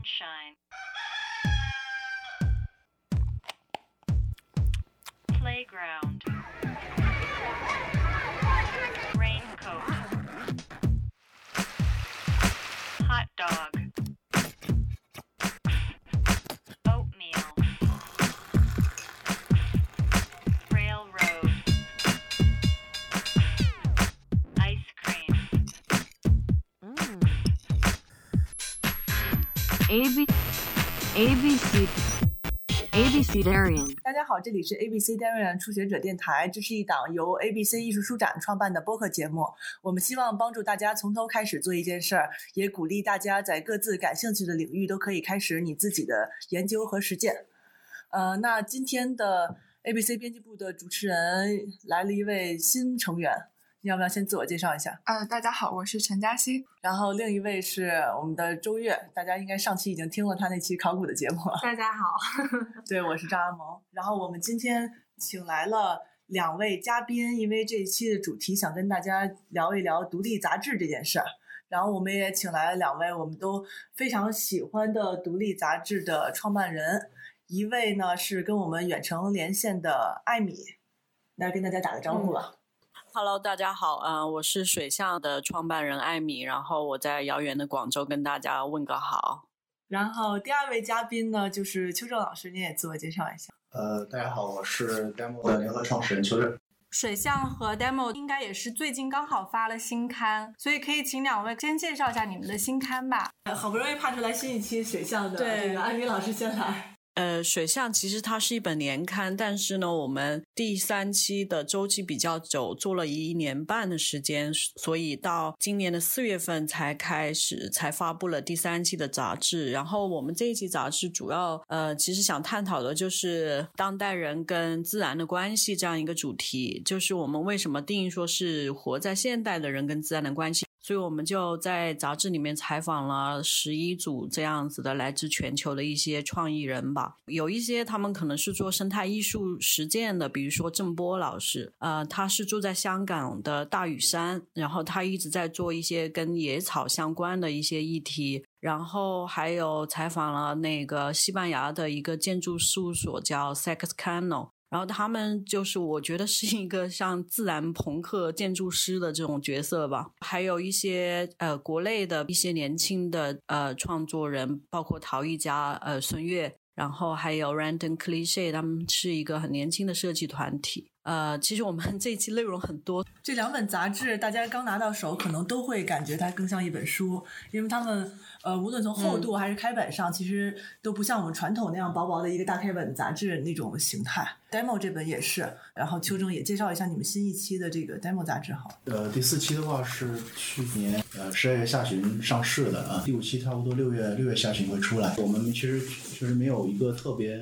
sunshine. Playground. A B A B C A B C Darian。大家好，这里是 ABC Darien 初学者电台，这是一档由 ABC 艺术书展创办的播客节目。我们希望帮助大家从头开始做一件事儿，也鼓励大家在各自感兴趣的领域都可以开始你自己的研究和实践。呃，那今天的 ABC 编辑部的主持人来了一位新成员，你要不要先自我介绍一下？呃，大家好，我是陈嘉欣。然后另一位是我们的周月，大家应该上期已经听了他那期考古的节目了。大家好，对，我是张阿萌。然后我们今天请来了两位嘉宾，因为这一期的主题想跟大家聊一聊独立杂志这件事儿。然后我们也请来了两位我们都非常喜欢的独立杂志的创办人，一位呢是跟我们远程连线的艾米，来跟大家打个招呼吧。Hello，大家好，嗯、我是水象的创办人艾米，然后我在遥远的广州跟大家问个好。然后第二位嘉宾呢就是邱正老师，你也自我介绍一下。呃，大家好，我是 Demo 的联合创始人邱正。水象和 Demo 应该也是最近刚好发了新刊，所以可以请两位先介绍一下你们的新刊吧。好不容易盼出来新一期水象的，对这个艾米老师先来。呃，水象其实它是一本年刊，但是呢，我们第三期的周期比较久，做了一年半的时间，所以到今年的四月份才开始才发布了第三期的杂志。然后我们这一期杂志主要呃，其实想探讨的就是当代人跟自然的关系这样一个主题，就是我们为什么定义说是活在现代的人跟自然的关系。所以我们就在杂志里面采访了十一组这样子的来自全球的一些创意人吧，有一些他们可能是做生态艺术实践的，比如说郑波老师，呃，他是住在香港的大屿山，然后他一直在做一些跟野草相关的一些议题。然后还有采访了那个西班牙的一个建筑事务所叫 Sex Cano，然后他们就是我觉得是一个像自然朋克建筑师的这种角色吧，还有一些呃国内的一些年轻的呃创作人，包括陶艺家呃孙悦，然后还有 Random Cliche，他们是一个很年轻的设计团体。呃，其实我们 这一期内容很多，这两本杂志，大家刚拿到手，可能都会感觉它更像一本书，因为它们呃，无论从厚度还是开本上，其实都不像我们传统那样薄薄的一个大开本杂志那种形态。demo 这本也是，然后邱正也介绍一下你们新一期的这个 demo 杂志好。呃，第四期的话是去年呃十二月下旬上市的啊，第五期差不多六月六月下旬会出来。我们其实确实没有一个特别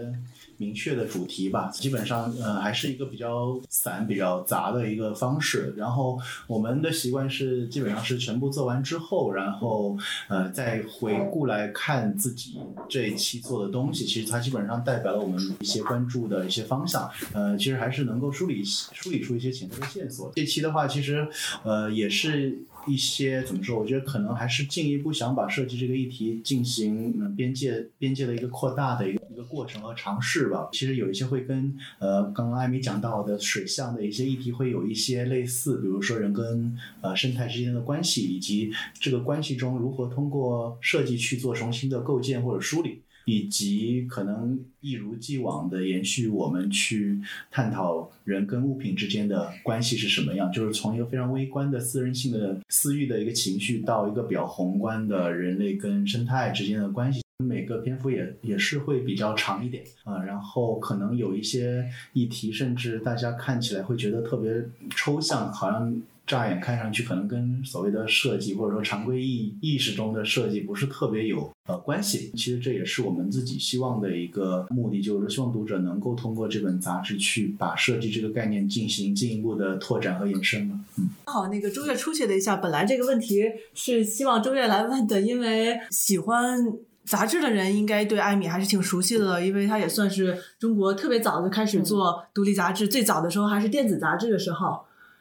明确的主题吧，基本上呃还是一个比较散、比较杂的一个方式。然后我们的习惯是基本上是全部做完之后，然后呃再回顾来看自己这一期做的东西，其实它基本上代表了我们一些关注的一些方向。呃，其实还是能够梳理梳理出一些潜在的线索。这期的话，其实呃也是一些怎么说？我觉得可能还是进一步想把设计这个议题进行嗯边界边界的一个扩大的一个一个过程和尝试吧。其实有一些会跟呃刚刚艾米讲到的水象的一些议题会有一些类似，比如说人跟呃生态之间的关系，以及这个关系中如何通过设计去做重新的构建或者梳理。以及可能一如既往的延续我们去探讨人跟物品之间的关系是什么样，就是从一个非常微观的私人性的私欲的一个情绪，到一个比较宏观的人类跟生态之间的关系。每个篇幅也也是会比较长一点啊、然后可能有一些议题，甚至大家看起来会觉得特别抽象，好像乍眼看上去可能跟所谓的设计或者说常规意意识中的设计不是特别有呃关系。其实这也是我们自己希望的一个目的，就是希望读者能够通过这本杂志去把设计这个概念进行进一步的拓展和延伸吧。嗯，好，那个周月出去了一下，本来这个问题是希望周月来问的，因为喜欢。杂志的人应该对艾米还是挺熟悉的，因为他也算是中国特别早就开始做独立杂志，最早的时候还是电子杂志的时候。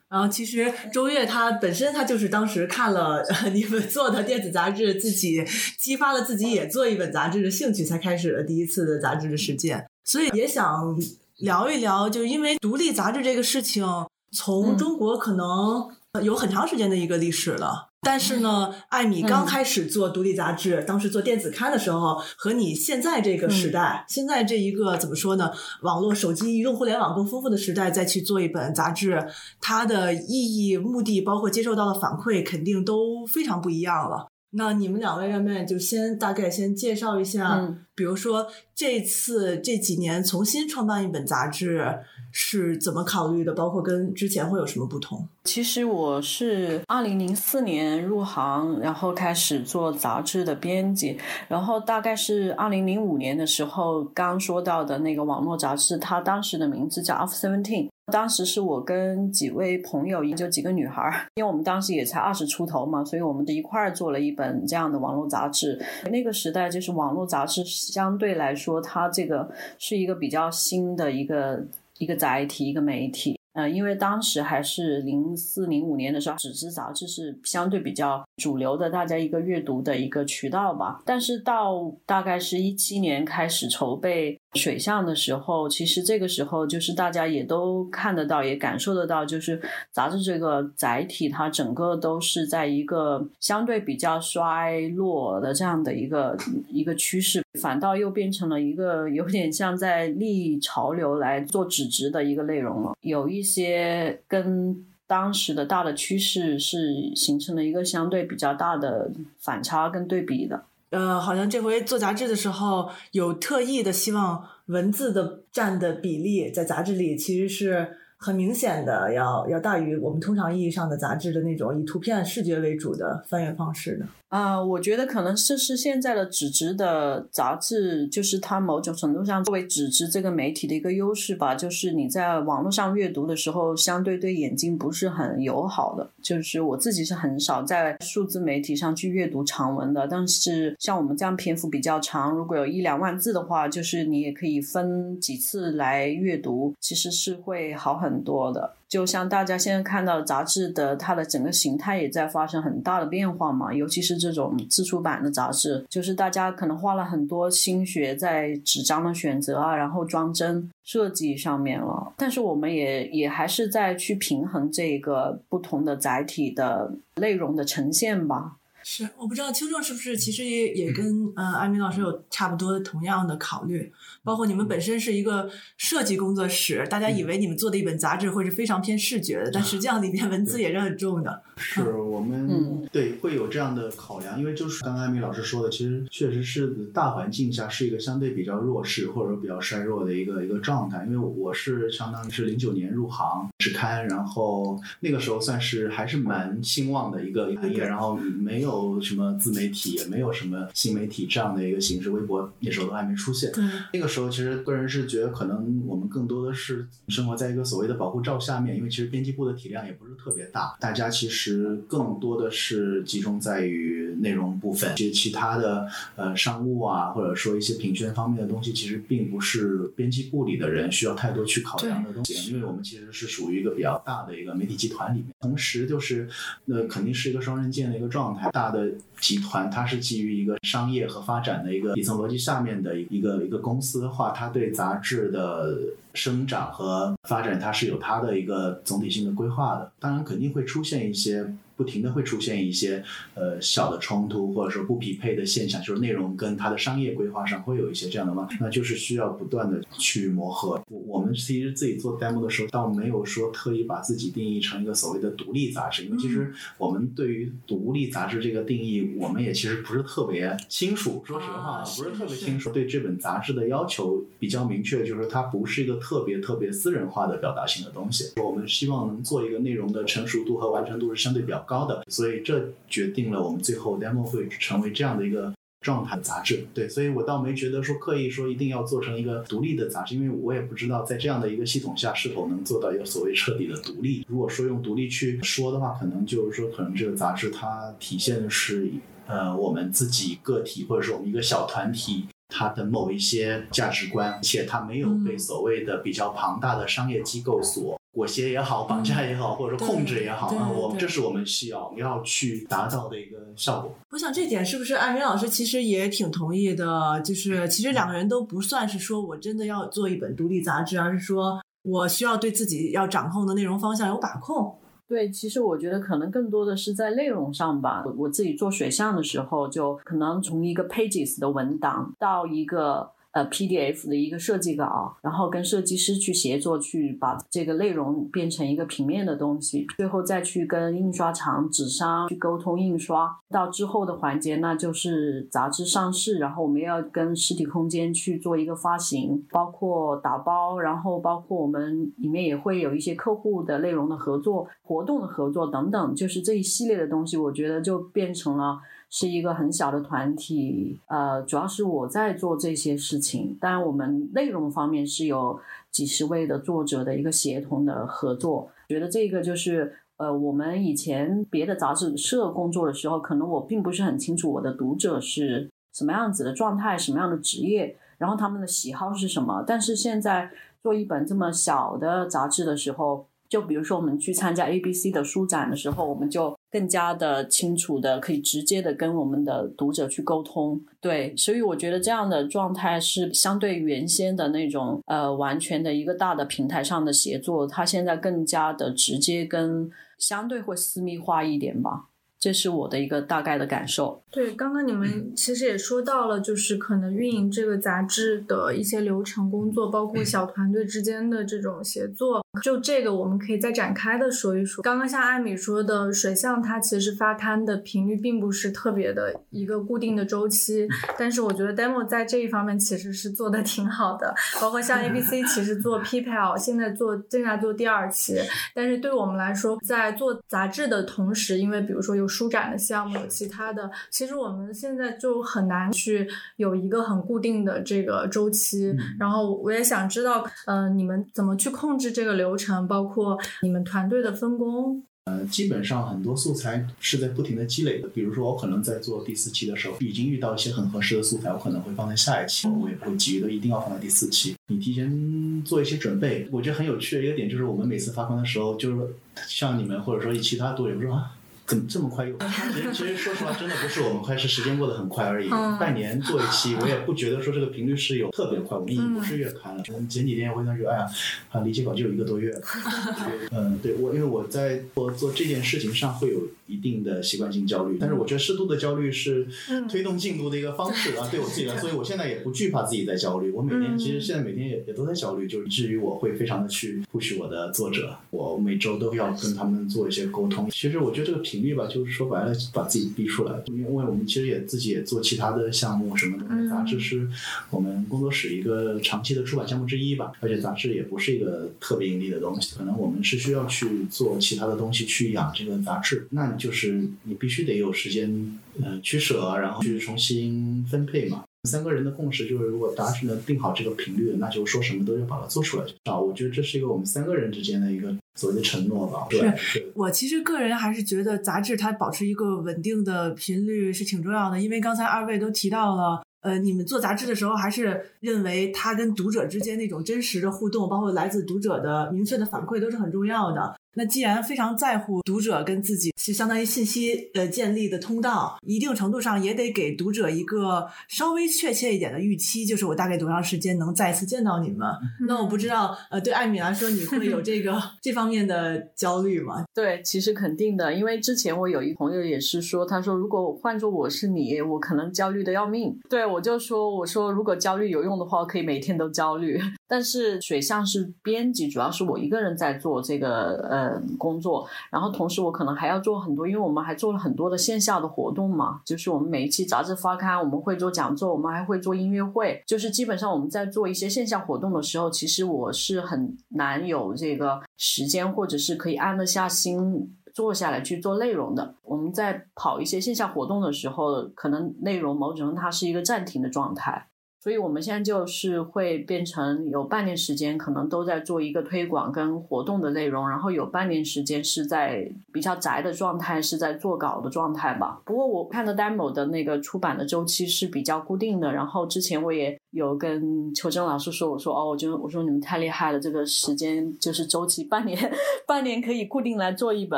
然后其实周越他本身他就是当时看了 你们做的电子杂志，自己激发了自己也做一本杂志的兴趣，才开始了第一次的杂志的实践。所以也想聊一聊，就因为独立杂志这个事情，从嗯中国可能有很长时间的一个历史了。但是呢，艾米刚开始做独立杂志，当时做电子刊的时候，和你现在这个时代，现在这一个怎么说呢？网络、手机、移动互联网更丰富的时代，再去做一本杂志，它的意义、目的，包括接受到的反馈，肯定都非常不一样了。那你们两位愿不然就先大概先介绍一下，嗯比如说这次这几年重新创办一本杂志是怎么考虑的，包括跟之前会有什么不同？其实我是二零零四年入行，然后开始做杂志的编辑，然后大概是二零零五年的时候，刚说到的那个网络杂志，它当时的名字叫 Off Seventeen。当时是我跟几位朋友，也就几个女孩儿，因为我们当时也才二十出头嘛，所以我们一块儿做了一本这样的网络杂志。那个时代就是网络杂志相对来说，它这个是一个比较新的一个一个载体，一个媒体。呃，因为当时还是零四零五年的时候，纸质杂志是相对比较主流的，大家一个阅读的一个渠道吧。但是到大概是一七年开始筹备水象的时候，其实这个时候就是大家也都看得到，也感受得到，就是杂志这个载体它整个都是在一个相对比较衰落的这样的一个一个趋势，反倒又变成了一个有点像在逆潮流来做纸质的一个内容了，有一些跟。当时的大的趋势是形成了一个相对比较大的反差跟对比的。呃，好像这回做杂志的时候，有特意的希望文字的占的比例在杂志里其实是很明显的，要要大于我们通常意义上的杂志的那种以图片视觉为主的翻阅方式的。啊、我觉得可能这是现在的纸质的杂志，就是它某种程度上作为纸质这个媒体的一个优势吧，就是你在网络上阅读的时候，相对对眼睛不是很友好的。就是我自己是很少在数字媒体上去阅读长文的，但是像我们这样篇幅比较长，如果有一两万字的话，就是你也可以分几次来阅读，其实是会好很多的。就像大家现在看到杂志的它的整个形态也在发生很大的变化嘛，尤其是这种自出版的杂志，就是大家可能花了很多心血在纸张的选择啊，然后装帧设计上面了。但是我们也也还是在去平衡这个不同的载体的内容的呈现吧。是，我不知道邱正是不是其实也也跟呃艾米老师有差不多同样的考虑，包括你们本身是一个设计工作室，大家以为你们做的一本杂志会是非常偏视觉的，但实际上里面文字也是很重的。是我们、嗯对会有这样的考量，因为就是刚刚艾米老师说的，其实确实是大环境下是一个相对比较弱势或者说比较衰弱的一个一个状态。因为我是相当于是零九年入行纸刊，然后那个时候算是还是蛮兴旺的一个行业，然后没有什么自媒体，也没有什么新媒体这样的一个形式，微博那时候都还没出现。对，那个时候，其实个人是觉得，可能我们更多的是生活在一个所谓的保护罩下面，因为其实编辑部的体量也不是特别大，大家其实更多的是集中在于内容部分，其实其他的呃商务啊，或者说一些评宣方面的东西，其实并不是编辑部里的人需要太多去考量的东西，因为我们其实是属于一个比较大的一个媒体集团里面，同时就是呃肯定是一个双刃剑的一个状态，大的集团它是基于一个商业和发展的一个底层逻辑下面的一个一个公司的话，它对杂志的生长和发展，它是有它的一个总体性的规划的。当然，肯定会出现一些。不停的会出现一些呃小的冲突，或者说不匹配的现象，就是内容跟它的商业规划上会有一些这样的嘛，那就是需要不断的去磨合。我我们其实自己做 demo 的时候，倒没有说特意把自己定义成一个所谓的独立杂志，因为其实我们对于独立杂志这个定义，我们也其实不是特别清楚。说实话，啊不是特别清楚。对这本杂志的要求比较明确，就是它不是一个特别特别私人化的表达性的东西。我们希望能做一个内容的成熟度和完成度是相对比较高的，所以这决定了我们最后 demo 会成为这样的一个。状态杂志，对，所以我倒没觉得说刻意说一定要做成一个独立的杂志，因为我也不知道在这样的一个系统下是否能做到一个所谓彻底的独立。如果说用独立去说的话，可能就是说，可能这个杂志它体现的是呃我们自己个体或者说我们一个小团体。它的某一些价值观，且它没有被所谓的比较庞大的商业机构所裹挟也好、绑架也好，或者说控制也好啊，我们这是我们需要要去达到的一个效果。我想这点是不是艾明老师其实也挺同意的？就是其实两个人都不算是说我真的要做一本独立杂志，而是说我需要对自己要掌控的内容方向有把控。对，其实我觉得可能更多的是在内容上吧。我我自己做水象的时候，就可能从一个 Pages 的文档到一个呃 PDF 的一个设计稿，然后跟设计师去协作，去把这个内容变成一个平面的东西，最后再去跟印刷厂、纸商去沟通印刷。到之后的环节，那就是杂志上市，然后我们要跟实体空间去做一个发行，包括打包，然后包括我们里面也会有一些客户的内容的合作、活动的合作等等，就是这一系列的东西，我觉得就变成了。是一个很小的团体，呃，主要是我在做这些事情，当然我们内容方面是有几十位的作者的一个协同的合作，觉得这个就是呃，我们以前别的杂志社工作的时候，可能我并不是很清楚我的读者是什么样子的状态，什么样的职业，然后他们的喜好是什么，但是现在做一本这么小的杂志的时候。就比如说，我们去参加 ABC 的书展的时候，我们就更加的清楚的，可以直接的跟我们的读者去沟通。对，所以我觉得这样的状态是相对原先的那种呃完全的一个大的平台上的协作，它现在更加的直接跟相对会私密化一点吧。这是我的一个大概的感受。对，刚刚你们其实也说到了，就是可能运营这个杂志的一些流程工作，包括小团队之间的这种协作。就这个，我们可以再展开的说一说。刚刚像艾米说的，水象它其实发刊的频率并不是特别的一个固定的周期，但是我觉得 demo 在这一方面其实是做的挺好的。包括像 ABC 其实做 PPL，现在做正在做第二期，但是对我们来说，在做杂志的同时，因为比如说有书展的项目，有其他的，其实我们现在就很难去有一个很固定的这个周期。然后我也想知道，呃，你们怎么去控制这个流流程，包括你们团队的分工。呃，基本上很多素材是在不停的积累的。比如说，我可能在做第四期的时候，已经遇到一些很合适的素材，我可能会放在下一期，我也不会急于的一定要放在第四期。你提前做一些准备，我觉得很有趣的一个点就是，我们每次发刊的时候，就是像你们或者说其他队友说啊。怎么这么快又？其 实其实说实话，真的不是我们快，是时间过得很快而已。嗯半年做一期，我也不觉得说这个频率是有特别快。我们已经不是月刊了，嗯前几天我跟觉得，哎呀，啊离结稿就有一个多月了。嗯，对我因为我在做做这件事情上会有一定的习惯性焦虑，但是我觉得适度的焦虑是推动进度的一个方式啊，对我自己来说，所以我现在也不惧怕自己在焦虑。我每天其实现在每天也也都在焦虑，就以至于我会非常的去 push 我的作者，我每周都要跟他们做一些沟通。其实我觉得这个频率吧，就是说白了把自己逼出来，因为我们其实也自己也做其他的项目什么的，杂志是我们工作室一个长期的出版项目之一吧，而且杂志也不是一个特别盈利的东西，可能我们是需要去做其他的东西去养这个杂志，那你就是你必须得有时间呃取舍，然后去重新分配嘛。三个人的共识就是，如果达成了定好这个频率，那就说什么都要把它做出来啊！我觉得这是一个我们三个人之间的一个所谓的承诺吧。对，是我其实个人还是觉得杂志它保持一个稳定的频率是挺重要的，因为刚才二位都提到了。呃，你们做杂志的时候，还是认为它跟读者之间那种真实的互动，包括来自读者的明确的反馈，都是很重要的。那既然非常在乎读者跟自己是相当于信息呃建立的通道，一定程度上也得给读者一个稍微确切一点的预期，就是我大概多长时间能再次见到你们。那我不知道，呃，对艾米来说，你会有这个 这方面的焦虑吗？对，其实肯定的，因为之前我有一朋友也是说，他说如果换做我是你，我可能焦虑的要命。对我就说，我说如果焦虑有用的话，我可以每天都焦虑。但是水象是编辑，主要是我一个人在做这个呃工作，然后同时我可能还要做很多，因为我们还做了很多的线下的活动嘛，就是我们每一期杂志发刊，我们会做讲座，我们还会做音乐会，就是基本上我们在做一些线下活动的时候，其实我是很难有这个时间，或者是可以安得下心。坐下来去做内容的，我们在跑一些线下活动的时候，可能内容某种程度它是一个暂停的状态。所以我们现在就是会变成有半年时间，可能都在做一个推广跟活动的内容，然后有半年时间是在比较宅的状态，是在做稿的状态吧。不过我看的 demo 的那个出版的周期是比较固定的，然后之前我也有跟邱真老师说，我说哦，我就我说你们太厉害了，这个时间就是周期半年，半年可以固定来做一本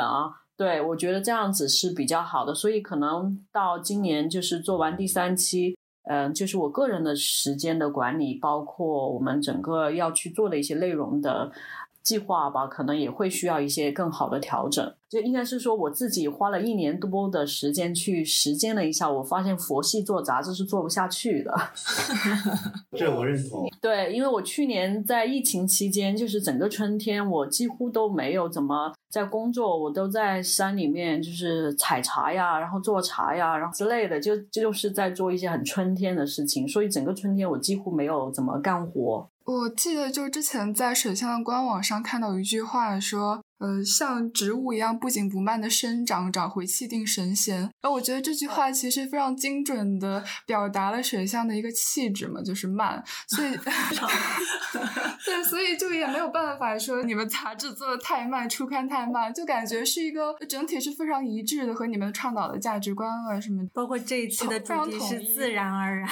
啊。对，我觉得这样子是比较好的，所以可能到今年就是做完第三期，嗯、就是我个人的时间的管理，包括我们整个要去做的一些内容的计划吧，可能也会需要一些更好的调整。就应该是说，我自己花了一年多的时间去实践了一下，我发现佛系做杂志是做不下去的。这我认同。对，因为我去年在疫情期间，就是整个春天，我几乎都没有怎么在工作，我都在山里面就是采茶呀，然后做茶呀，然后之类的，就就是在做一些很春天的事情，所以整个春天我几乎没有怎么干活。我记得就之前在水象的官网上看到一句话说，呃，像植物一样不紧不慢的生长，找回气定神闲。然后我觉得这句话其实非常精准的表达了水象的一个气质嘛，就是慢。所以 对，所以就也没有办法说你们杂志做的太慢，出刊太慢，就感觉是一个整体是非常一致的，和你们倡导的价值观啊什么。包括这一期的主题是自然而然。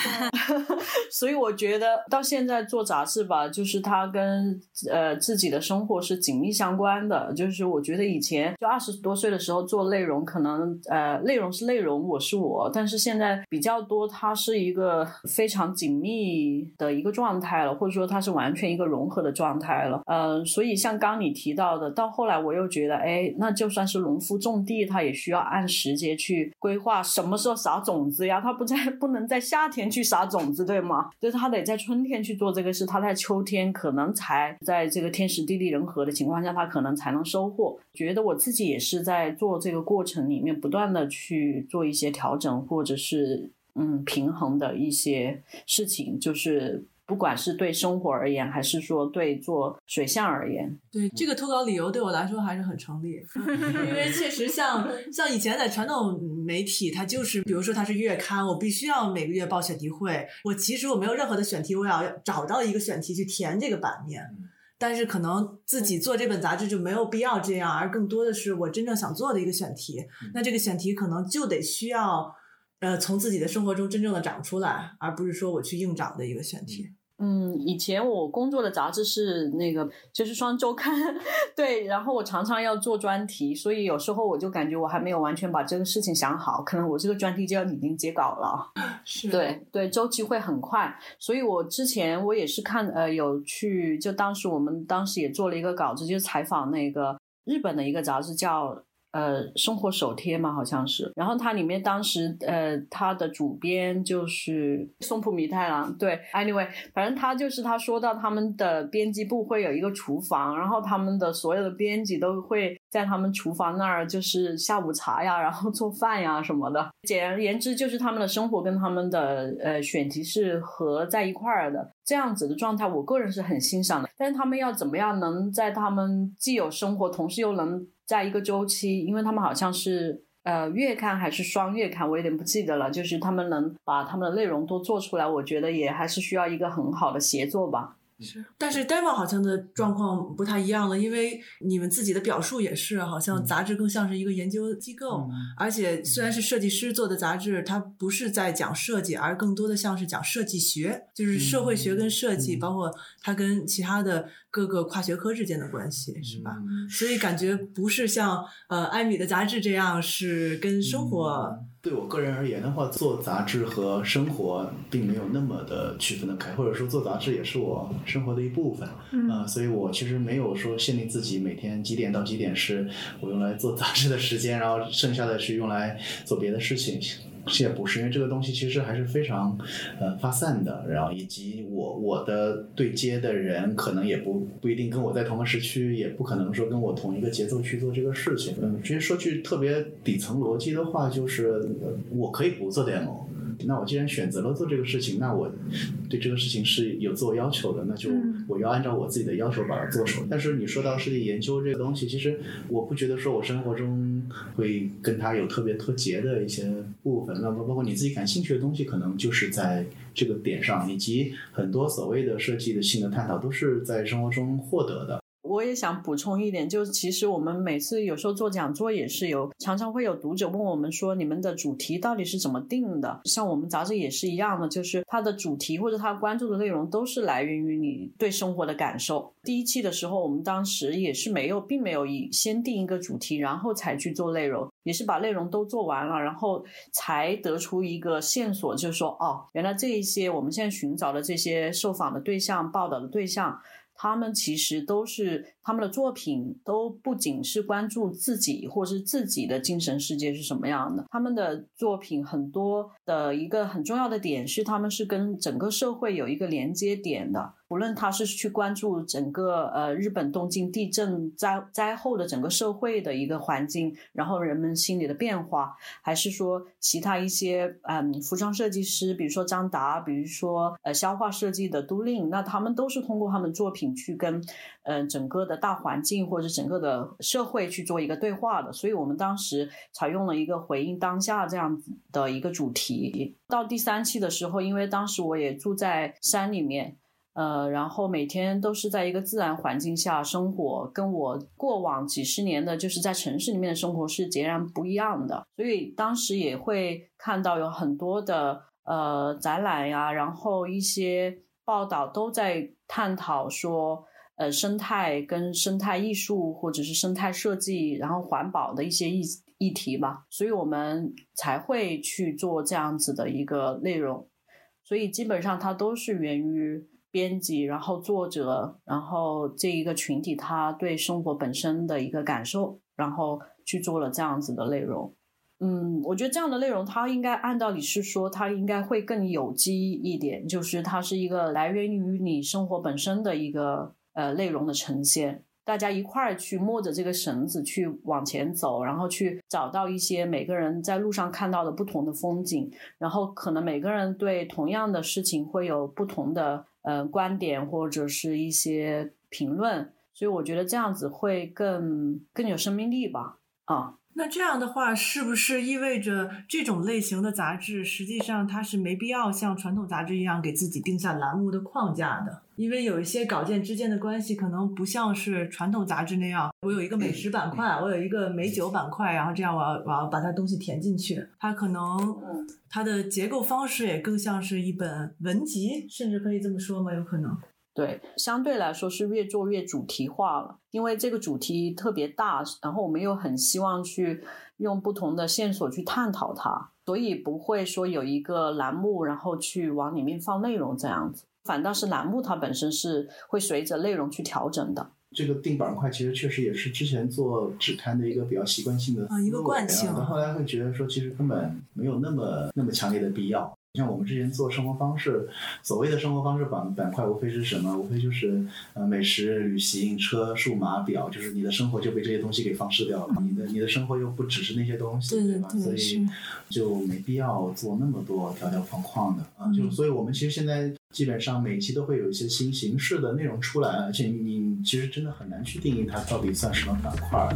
所以我觉得到现在做杂志吧，就是它跟呃自己的生活是紧密相关的。就是我觉得以前就二十多岁的时候做内容，可能呃内容是内容，我是我，但是现在比较多，它是一个非常紧密的一个状态了，或者说它是完全一个融合的状态了。嗯、所以像刚你提到的，到后来我又觉得，哎，那就算是农夫种地，他也需要按时节去规划什么时候撒种子呀，他不在 不能在夏天去撒种子，对吗？就是他得在春天去做这个事，他在秋天可能才在这个天时地利人和的情况下，他可能才能收获。觉得我自己也是在做这个过程里面不断的去做一些调整，或者是嗯平衡的一些事情，就是。不管是对生活而言，还是说对做水象而言，对这个投稿理由对我来说还是很成立，因为确实像像以前在传统媒体，它就是比如说它是月刊，我必须要每个月报选题会，我其实我没有任何的选题，我要找到一个选题去填这个版面。但是可能自己做这本杂志就没有必要这样，而更多的是我真正想做的一个选题。那这个选题可能就得需要，呃，从自己的生活中真正的长出来，而不是说我去硬找的一个选题。嗯，以前我工作的杂志是那个就是双周刊，对，然后我常常要做专题，所以有时候我就感觉我还没有完全把这个事情想好，可能我这个专题就要已经截稿了。是对对，周期会很快，所以我之前我也是看呃有去，就当时我们当时也做了一个稿子，就是采访那个日本的一个杂志叫。呃，生活手贴嘛，好像是。然后它里面当时呃，它的主编就是松浦弥太郎。对，anyway，反正他就是他说到他们的编辑部会有一个厨房，然后他们的所有的编辑都会在他们厨房那儿就是下午茶呀，然后做饭呀什么的。简而言之，就是他们的生活跟他们的呃选题是合在一块儿的。这样子的状态，我个人是很欣赏的。但是他们要怎么样能在他们既有生活，同时又能在一个周期，因为他们好像是呃月刊还是双月刊，我有点不记得了。就是他们能把他们的内容都做出来，我觉得也还是需要一个很好的协作吧。是，但是 Demo 好像的状况不太一样了，因为你们自己的表述也是，好像杂志更像是一个研究机构，嗯。而且虽然是设计师做的杂志，它不是在讲设计，而更多的像是讲设计学，就是社会学跟设计，嗯。包括它跟其他的各个跨学科之间的关系，是吧？嗯。所以感觉不是像呃艾米的杂志这样是跟生活。嗯对我个人而言的话，做杂志和生活并没有那么的区分得开，或者说做杂志也是我生活的一部分。嗯啊、所以我其实没有说限定自己每天几点到几点是我用来做杂志的时间，然后剩下的是用来做别的事情。其实也不是，因为这个东西其实还是非常呃发散的，然后以及我我的对接的人可能也不不一定跟我在同个时区，也不可能说跟我同一个节奏去做这个事情。嗯，直接说句特别底层逻辑的话，就是、我可以不做 demo。那我既然选择了做这个事情，那我对这个事情是有自我要求的，那就嗯我要按照我自己的要求把它做出来。但是你说到设计研究这个东西，其实我不觉得说我生活中会跟它有特别脱节的一些部分。那包包括你自己感兴趣的东西，可能就是在这个点上，以及很多所谓的设计的性的探讨，都是在生活中获得的。我也想补充一点，就是其实我们每次有时候做讲座也是有，常常会有读者问我们说，你们的主题到底是怎么定的？像我们杂志也是一样的，就是它的主题或者它关注的内容都是来源于你对生活的感受。第一期的时候，我们当时也是没有，并没有以先定一个主题，然后才去做内容，也是把内容都做完了，然后才得出一个线索，就是说，哦，原来这一些我们现在寻找的这些受访的对象、报道的对象。他们其实都是他们的作品，都不仅是关注自己或是自己的精神世界是什么样的，他们的作品很多的一个很重要的点是，他们是跟整个社会有一个连接点的。无论他是去关注整个呃日本东京地震灾灾后的整个社会的一个环境，然后人们心理的变化，还是说其他一些嗯服装设计师，比如说张达，比如说呃消化设计的都令，那他们都是通过他们作品去跟嗯、整个的大环境或者整个的社会去做一个对话的。所以我们当时采用了一个回应当下这样子的一个主题。到第三期的时候，因为当时我也住在山里面。呃，然后每天都是在一个自然环境下生活，跟我过往几十年的就是在城市里面的生活是截然不一样的。所以当时也会看到有很多的呃展览呀，然后一些报道都在探讨说，呃，生态跟生态艺术或者是生态设计，然后环保的一些议议题吧。所以我们才会去做这样子的一个内容。所以基本上它都是源于。编辑，然后作者，然后这一个群体他对生活本身的一个感受，然后去做了这样子的内容。嗯，我觉得这样的内容，它应该按道理是说，它应该会更有机一点，就是它是一个来源于你生活本身的一个呃内容的呈现。大家一块儿去摸着这个绳子去往前走，然后去找到一些每个人在路上看到的不同的风景，然后可能每个人对同样的事情会有不同的。呃，观点或者是一些评论，所以我觉得这样子会更更有生命力吧。啊，那这样的话，是不是意味着这种类型的杂志，实际上它是没必要像传统杂志一样给自己定下栏目的框架的？因为有一些稿件之间的关系，可能不像是传统杂志那样，我有一个美食板块，我有一个美酒板块，然后这样我要我要把它东西填进去。它可能它的结构方式也更像是一本文集，甚至可以这么说吗？有可能。对，相对来说是越做越主题化了，因为这个主题特别大，然后我们又很希望去用不同的线索去探讨它，所以不会说有一个栏目，然后去往里面放内容这样子。反倒是栏目它本身是会随着内容去调整的。这个定板块其实确实也是之前做纸刊的一个比较习惯性的啊一个惯性，但后来会觉得说其实根本没有那么那么强烈的必要。像我们之前做生活方式，所谓的生活方式板板块，无非是什么？无非就是呃美食、旅行、车、数码表，就是你的生活就被这些东西给方式掉了。你的你的生活又不只是那些东西，对吧？所以就没必要做那么多条条框框的啊。就所以我们其实现在基本上每期都会有一些新形式的内容出来，而且你其实真的很难去定义它到底算什么板块。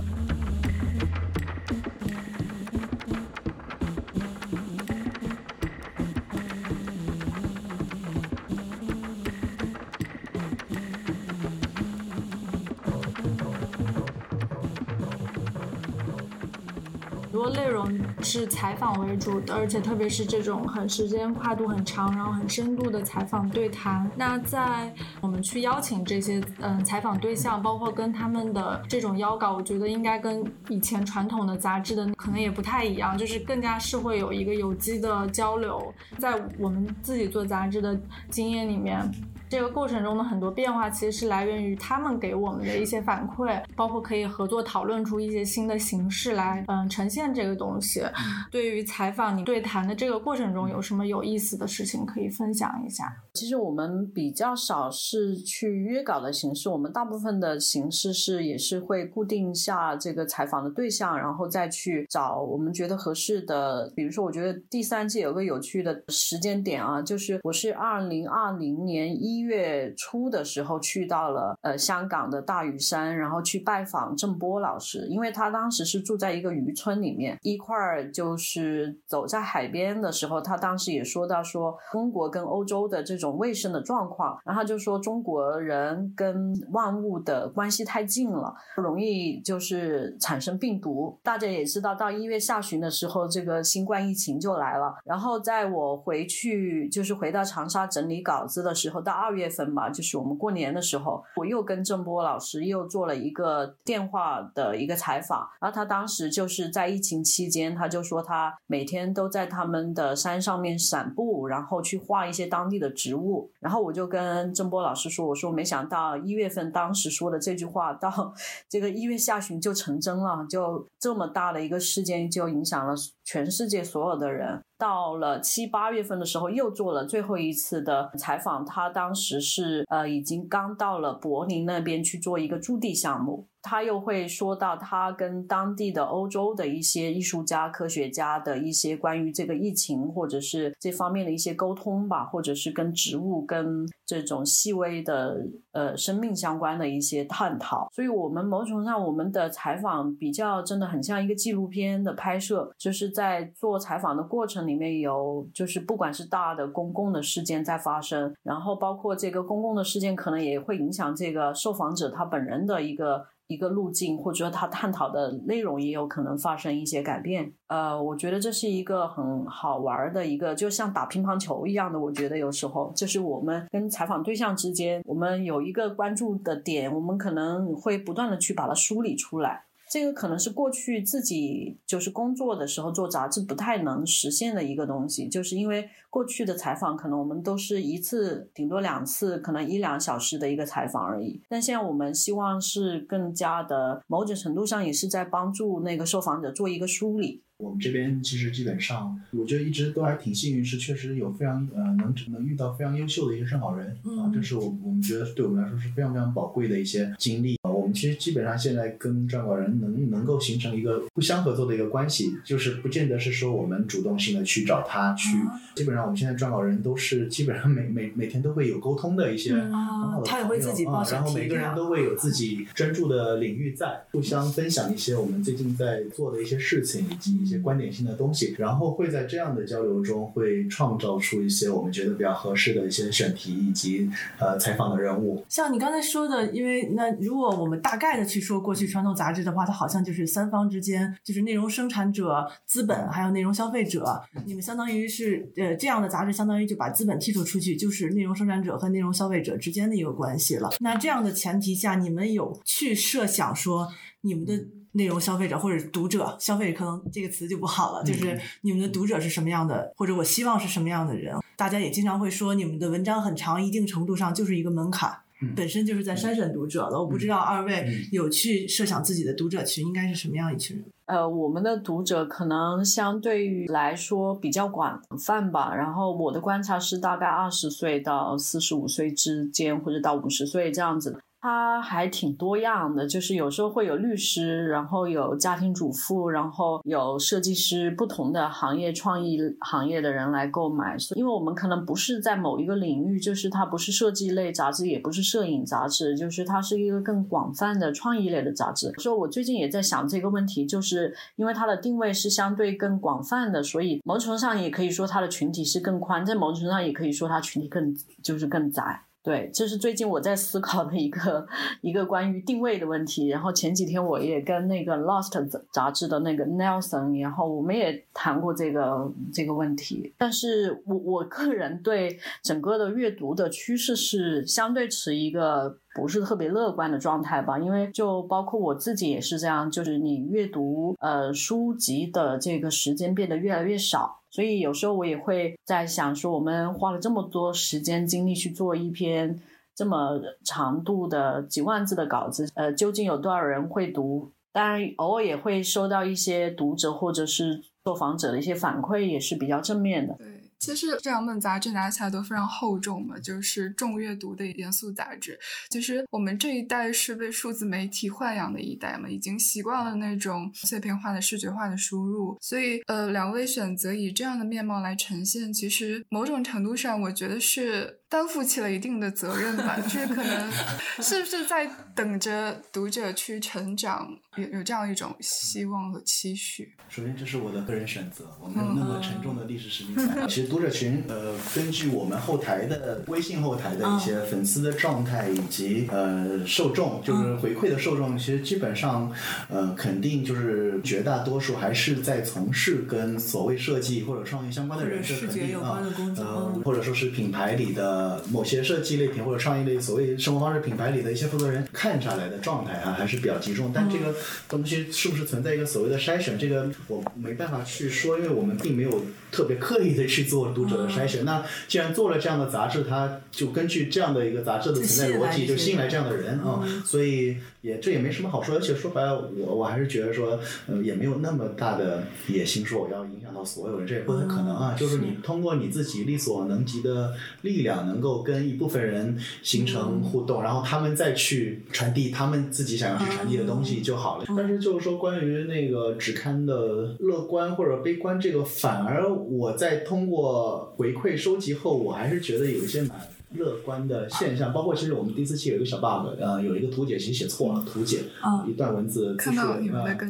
是采访为主的，而且特别是这种很时间跨度很长，然后很深度的采访对谈。那在我们去邀请这些嗯采访对象，包括跟他们的这种邀稿，我觉得应该跟以前传统的杂志的可能也不太一样，就是更加是会有一个有机的交流。在我们自己做杂志的经验里面。这个过程中的很多变化，其实是来源于他们给我们的一些反馈，包括可以合作讨论出一些新的形式来，嗯，呈现这个东西。对于采访你对谈的这个过程中，有什么有意思的事情可以分享一下？其实我们比较少是去约稿的形式，我们大部分的形式是也是会固定下这个采访的对象，然后再去找我们觉得合适的。比如说，我觉得第三季有个有趣的时间点啊，就是我是二零二零年一月初的时候去到了呃香港的大屿山，然后去拜访郑波老师，因为他当时是住在一个渔村里面，一块儿就是走在海边的时候，他当时也说到说中国跟欧洲的这种卫生的状况，然后就说中国人跟万物的关系太近了，容易就是产生病毒。大家也知道，到一月下旬的时候，这个新冠疫情就来了。然后在我回去就是回到长沙整理稿子的时候，到二月份吧，就是我们过年的时候，我又跟郑波老师又做了一个电话的一个采访。然后他当时就是在疫情期间，他就说他每天都在他们的山上面散步，然后去画一些当地的植物。然后我就跟郑波老师说：“我说没想到一月份当时说的这句话，到这个一月下旬就成真了，就这么大的一个事件就影响了全世界所有的人。到了七八月份的时候，又做了最后一次的采访。他当时是呃已经刚到了柏林那边去做一个驻地项目。”他又会说到他跟当地的欧洲的一些艺术家、科学家的一些关于这个疫情或者是这方面的一些沟通吧，或者是跟植物、跟这种细微的呃生命相关的一些探讨。所以，我们某种上，我们的采访比较真的很像一个纪录片的拍摄，就是在做采访的过程里面有，就是不管是大的公共的事件在发生，然后包括这个公共的事件可能也会影响这个受访者他本人的一个。一个路径，或者说他探讨的内容也有可能发生一些改变。呃，我觉得这是一个很好玩的一个，就像打乒乓球一样的。我觉得有时候就是我们跟采访对象之间，我们有一个关注的点，我们可能会不断的去把它梳理出来。这个可能是过去自己就是工作的时候做杂志不太能实现的一个东西，就是因为过去的采访可能我们都是一次顶多两次，可能一两小时的一个采访而已。但现在我们希望是更加的，某种程度上也是在帮助那个受访者做一个梳理。我们这边其实基本上，我觉得一直都还挺幸运，是确实有非常呃能能遇到非常优秀的一些生好人啊，这是我我们觉得对我们来说是非常非常宝贵的一些经历们其实基本上现在跟撰稿人能能够形成一个互相合作的一个关系，就是不见得是说我们主动性的去找他去，基本上我们现在撰稿人都是基本上每每每天都会有沟通的一些很好的他也会自己啊，然后每个人都会有自己专注的领域在，互相分享一些我们最近在做的一些事情以及一些。观点性的东西，然后会在这样的交流中，会创造出一些我们觉得比较合适的一些选题以及呃采访的人物。像你刚才说的，因为那如果我们大概的去说过去传统杂志的话，它好像就是三方之间，就是内容生产者、资本还有内容消费者。你们相当于是呃这样的杂志，相当于就把资本剔除出去，就是内容生产者和内容消费者之间的一个关系了。那这样的前提下，你们有去设想说你们的。内容消费者或者读者，消费者可能这个词就不好了，就是你们的读者是什么样的，或者我希望是什么样的人。大家也经常会说，你们的文章很长，一定程度上就是一个门槛，本身就是在筛选读者了。我不知道二位有去设想自己的读者群应该是什么样一群人？呃，我们的读者可能相对于来说比较广泛吧。然后我的观察是大概二十岁到四十五岁之间，或者到五十岁这样子。它还挺多样的，就是有时候会有律师，然后有家庭主妇，然后有设计师，不同的行业、创意行业的人来购买。因为我们可能不是在某一个领域，就是它不是设计类杂志，也不是摄影杂志，就是它是一个更广泛的创意类的杂志。所以，我最近也在想这个问题，就是因为它的定位是相对更广泛的，所以某种程度上也可以说它的群体是更宽，在某种程度上也可以说它群体更就是更窄。对，这是最近我在思考的一个一个关于定位的问题。然后前几天我也跟那个《Lost》杂志的那个 Nelson，然后我们也谈过这个这个问题。但是我我个人对整个的阅读的趋势是相对持一个不是特别乐观的状态吧，因为就包括我自己也是这样，就是你阅读呃书籍的这个时间变得越来越少。所以有时候我也会在想说，我们花了这么多时间精力去做一篇这么长度的几万字的稿子，呃，究竟有多少人会读？当然，偶尔也会收到一些读者或者是受访者的一些反馈，也是比较正面的。其实这两本杂志拿起来都非常厚重嘛，就是重阅读的严肃杂志。其实我们这一代是被数字媒体豢养的一代嘛，已经习惯了那种碎片化的视觉化的输入，所以呃，两位选择以这样的面貌来呈现，其实某种程度上，我觉得是担负起了一定的责任吧。就是可能 是不是在等着读者去成长，有有这样一种希望和期许。首先，这是我的个人选择，我没有那么沉重的历史使命感。其实。读者群，呃，根据我们后台的微信后台的一些粉丝的状态以及呃受众，就是回馈的受众，其实基本上，呃，肯定就是绝大多数还是在从事跟所谓设计或者创意相关的人，视觉有关的工作，呃，或者说是品牌里的某些设计类品或者创意类所谓生活方式品牌里的一些负责人看下来的状态啊，还是比较集中。但这个东西是不是存在一个所谓的筛选，这个我没办法去说，因为我们并没有特别刻意的去做。读者的筛选，那既然做了这样的杂志，它就根据这样的一个杂志的存在逻辑，就吸引来这样的人啊，所以也这也没什么好说。而且说白了，我我还是觉得说，呃，也没有那么大的野心，说我要影响到所有人，这也不太可能啊。就是你通过你自己力所能及的力量，能够跟一部分人形成互动，然后他们再去传递他们自己想要去传递的东西就好但是就是说，关于那个纸刊的乐观或者悲观，这个反而我在通过。回馈收集后，我还是觉得有一些难乐观的现象，包括其实我们第四期有一个小 bug，呃，有一个图解其实写错了，图解一段文字字数啊，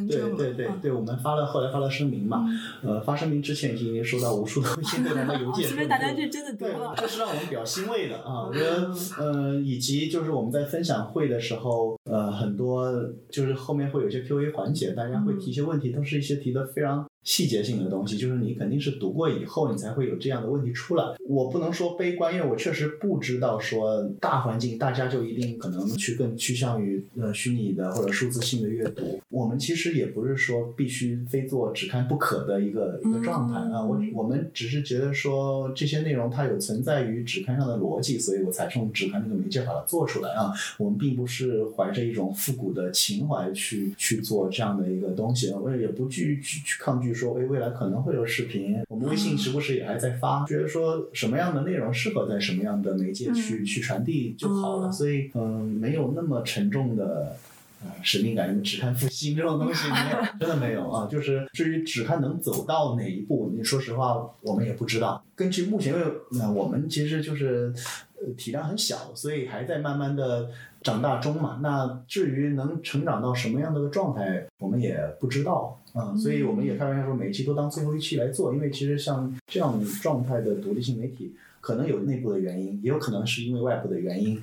对对对对，我们发了后来发了声明嘛，呃，发声明之前已经收到无数的微信对谈的邮件，说明大家是真的读了，这是让我们比较欣慰的啊，我觉得呃，以及就是我们在分享会的时候，呃，很多就是后面会有一些 Q&A 环节，大家会提一些问题，都是一些提的非常。细节性的东西，就是你肯定是读过以后，你才会有这样的问题出来。我不能说悲观，因为我确实不知道说大环境大家就一定可能去更趋向于呃虚拟的或者数字性的阅读。我们其实也不是说必须非做只看不可的一个一个状态啊。我我们只是觉得说这些内容它有存在于纸刊上的逻辑，所以我才用纸刊这个媒介把它做出来啊。我们并不是怀着一种复古的情怀去去做这样的一个东西，我也不惧去去抗拒。说哎未来可能会有视频，我们微信时不时也还在发，觉得说什么样的内容适合在什么样的媒介去去传递就好了，所以嗯，没有那么沉重的呃使命感，只看复兴这种东西没有，真的没有啊。就是至于只看能走到哪一步，你说实话我们也不知道。根据目前那我们其实就是体量很小，所以还在慢慢的。长大中嘛，那至于能成长到什么样的个状态，我们也不知道啊，所以我们也开玩笑说，每期都当最后一期来做，因为其实像这样状态的独立性媒体，可能有内部的原因，也有可能是因为外部的原因。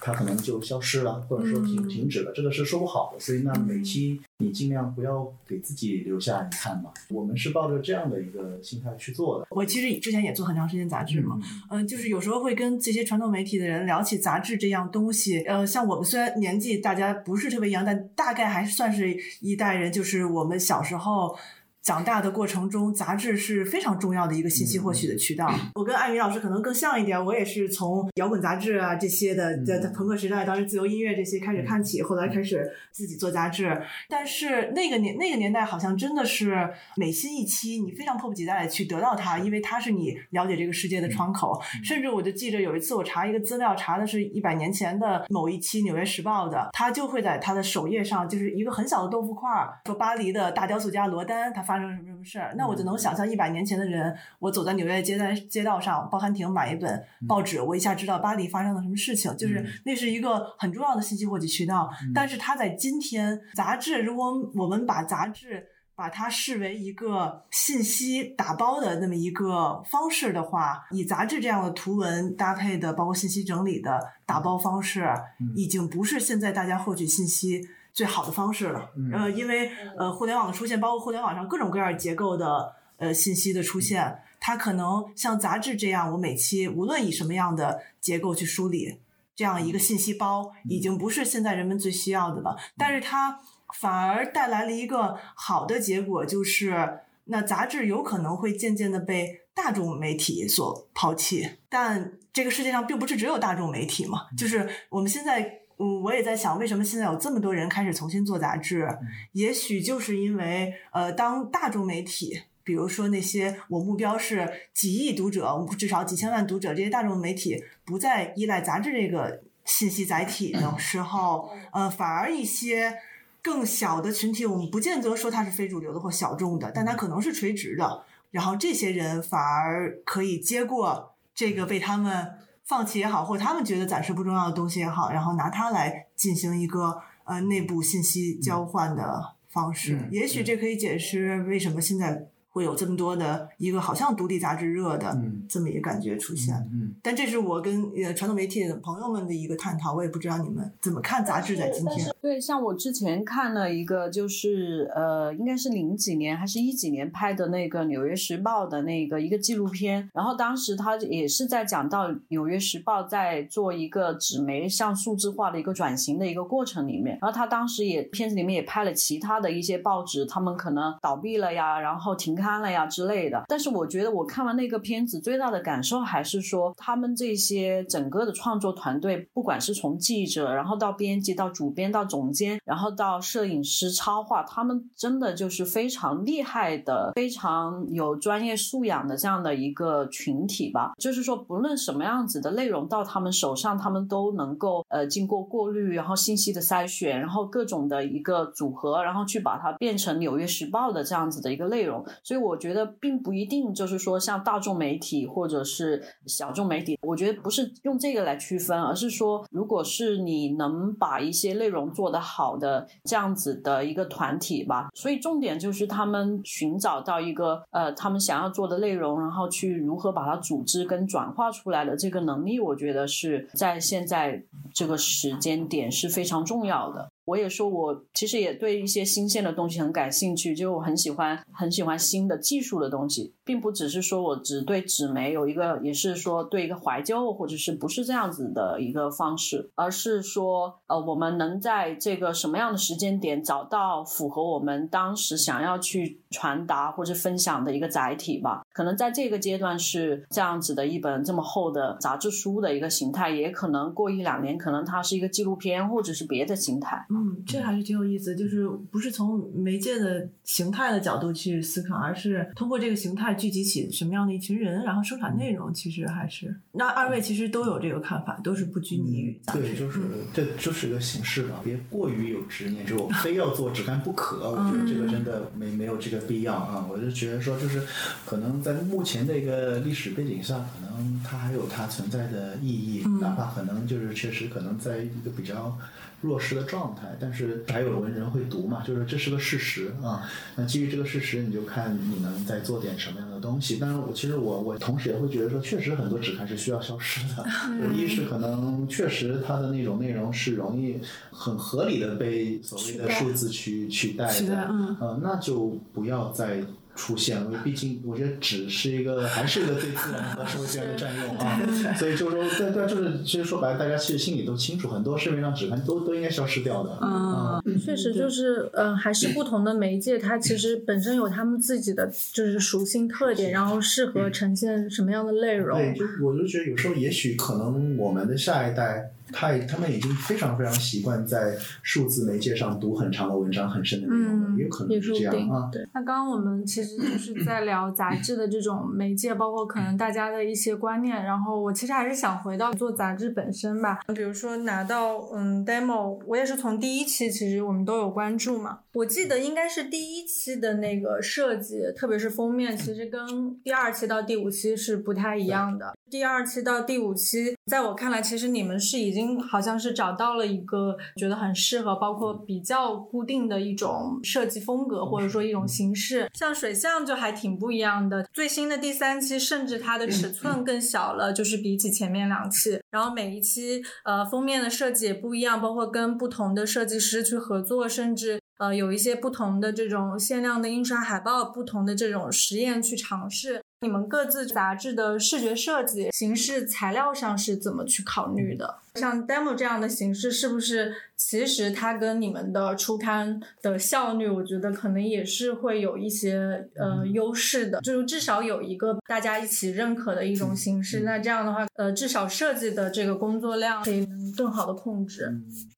它可能就消失了，或者说停停止了，这个是说不好的。所以那每期你尽量不要给自己留下遗憾嘛。我们是抱着这样的一个心态去做的。我其实之前也做很长时间杂志嘛，嗯，就是有时候会跟这些传统媒体的人聊起杂志这样东西。呃，像我们虽然年纪大家不是特别一样，但大概还算是一代人，就是我们小时候。长大的过程中，杂志是非常重要的一个信息获取的渠道。我跟艾米老师可能更像一点，我也是从摇滚杂志啊这些的，在朋克时代，当时自由音乐这些开始看起，后来开始自己做杂志。但是那个年那个年代，好像真的是每新一期，你非常迫不及待的去得到它，因为它是你了解这个世界的窗口。甚至我就记着有一次，我查一个资料，查的是一百年前的某一期《纽约时报》的，它就会在它的首页上，就是一个很小的豆腐块儿，说巴黎的大雕塑家罗丹他。发生什么什么事儿？那我就能想象一百年前的人，我走在纽约街在街道上，报刊亭买一本报纸，我一下知道巴黎发生了什么事情。就是那是一个很重要的信息获取渠道。但是它在今天，杂志如果我们把杂志把它视为一个信息打包的那么一个方式的话，以杂志这样的图文搭配的，包括信息整理的打包方式，已经不是现在大家获取信息。最好的方式了，呃，因为呃，互联网的出现，包括互联网上各种各样结构的呃信息的出现，它可能像杂志这样，我每期无论以什么样的结构去梳理，这样一个信息包，已经不是现在人们最需要的了。但是它反而带来了一个好的结果，就是那杂志有可能会渐渐的被大众媒体所抛弃，但这个世界上并不是只有大众媒体嘛，就是我们现在，嗯，我也在想，为什么现在有这么多人开始重新做杂志？也许就是因为，呃，当大众媒体，比如说那些我目标是几亿读者，至少几千万读者，这些大众媒体不再依赖杂志这个信息载体的时候，呃，反而一些。更小的群体，我们不见得说它是非主流的或小众的，但它可能是垂直的。然后这些人反而可以接过这个被他们放弃也好，或者他们觉得暂时不重要的东西也好，然后拿它来进行一个呃内部信息交换的方式。也许这可以解释为什么现在。会有这么多的一个好像独立杂志热的这么一个感觉出现，嗯，但这是我跟呃传统媒体的朋友们的一个探讨，我也不知道你们怎么看杂志在今天。对，像我之前看了一个，就是呃，应该是零几年还是一几年拍的那个《纽约时报》的那个一个纪录片，然后当时他也是在讲到《纽约时报》在做一个纸媒向数字化的一个转型的一个过程里面，然后他当时也片子里面也拍了其他的一些报纸，他们可能倒闭了呀，然后停。看了呀之类的，但是我觉得我看完那个片子，最大的感受还是说，他们这些整个的创作团队，不管是从记者，然后到编辑，到主编，到总监，然后到摄影师、超画，他们真的就是非常厉害的，非常有专业素养的这样的一个群体吧。就是说，不论什么样子的内容到他们手上，他们都能够呃经过过滤，然后信息的筛选，然后各种的一个组合，然后去把它变成《纽约时报》的这样子的一个内容。所以我觉得并不一定就是说像大众媒体或者是小众媒体，我觉得不是用这个来区分，而是说如果是你能把一些内容做得好的这样子的一个团体吧，所以重点就是他们寻找到一个呃他们想要做的内容，然后去如何把它组织跟转化出来的这个能力，我觉得是在现在这个时间点是非常重要的。我也说，我其实也对一些新鲜的东西很感兴趣，就我很喜欢很喜欢新的技术的东西，并不只是说我只对纸媒有一个，也是说对一个怀旧，或者是不是这样子的一个方式，而是说，呃，我们能在这个什么样的时间点找到符合我们当时想要去传达或者分享的一个载体吧？可能在这个阶段是这样子的一本这么厚的杂志书的一个形态，也可能过一两年，可能它是一个纪录片或者是别的形态。嗯，这还是挺有意思，就是不是从媒介的形态的角度去思考，而是通过这个形态聚集起什么样的一群人，然后生产内容。其实还是那二位其实都有这个看法，都是不拘泥于杂志。对，就是这就是一个形式吧，别过于有执念，就我非要做只干不可。我觉得这个真的没没有这个必要啊。我就觉得说，就是可能在目前的一个历史背景下，可能它还有它存在的意义，哪怕可能就是确实可能在一个比较。弱势的状态，但是还有文人会读嘛？就是这是个事实啊。那基于这个事实，你就看你能再做点什么样的东西。当然，我其实我我同时也会觉得说，确实很多纸刊是需要消失的。一是可能确实它的那种内容是容易很合理的被所谓的数字去取代的，嗯，那就不要再。出现，因为毕竟我觉得纸是一个，还是一个对自然和社会资源的占用啊，所以就是说，对对，就是其实说白了，大家其实心里都清楚，很多市面上纸刊都都应该消失掉的。嗯，确实就是，呃，还是不同的媒介，它其实本身有他们自己的就是属性特点，然后适合呈现什么样的内容。对，就我就觉得有时候也许可能我们的下一代。他他们已经非常非常习惯在数字媒介上读很长的文章、很深的内容了，也有可能是这样啊。对，那刚刚我们其实就是在聊杂志的这种媒介，包括可能大家的一些观念。然后我其实还是想回到做杂志本身吧。比如说拿到嗯 demo，我也是从第一期其实我们都有关注嘛。我记得应该是第一期的那个设计，特别是封面，其实跟第二期到第五期是不太一样的。第二期到第五期，在我看来，其实你们是已经好像是找到了一个觉得很适合，包括比较固定的一种设计风格，或者说一种形式。像水象就还挺不一样的。最新的第三期，甚至它的尺寸更小了，就是比起前面两期。然后每一期呃封面的设计也不一样，包括跟不同的设计师去合作，甚至呃有一些不同的这种限量的印刷海报，不同的这种实验去尝试。你们各自杂志的视觉设计、形式、材料上是怎么去考虑的？像 demo 这样的形式，是不是其实它跟你们的出刊的效率，我觉得可能也是会有一些呃优势的，就是至少有一个大家一起认可的一种形式。那这样的话，呃，至少设计的这个工作量可以能更好的控制。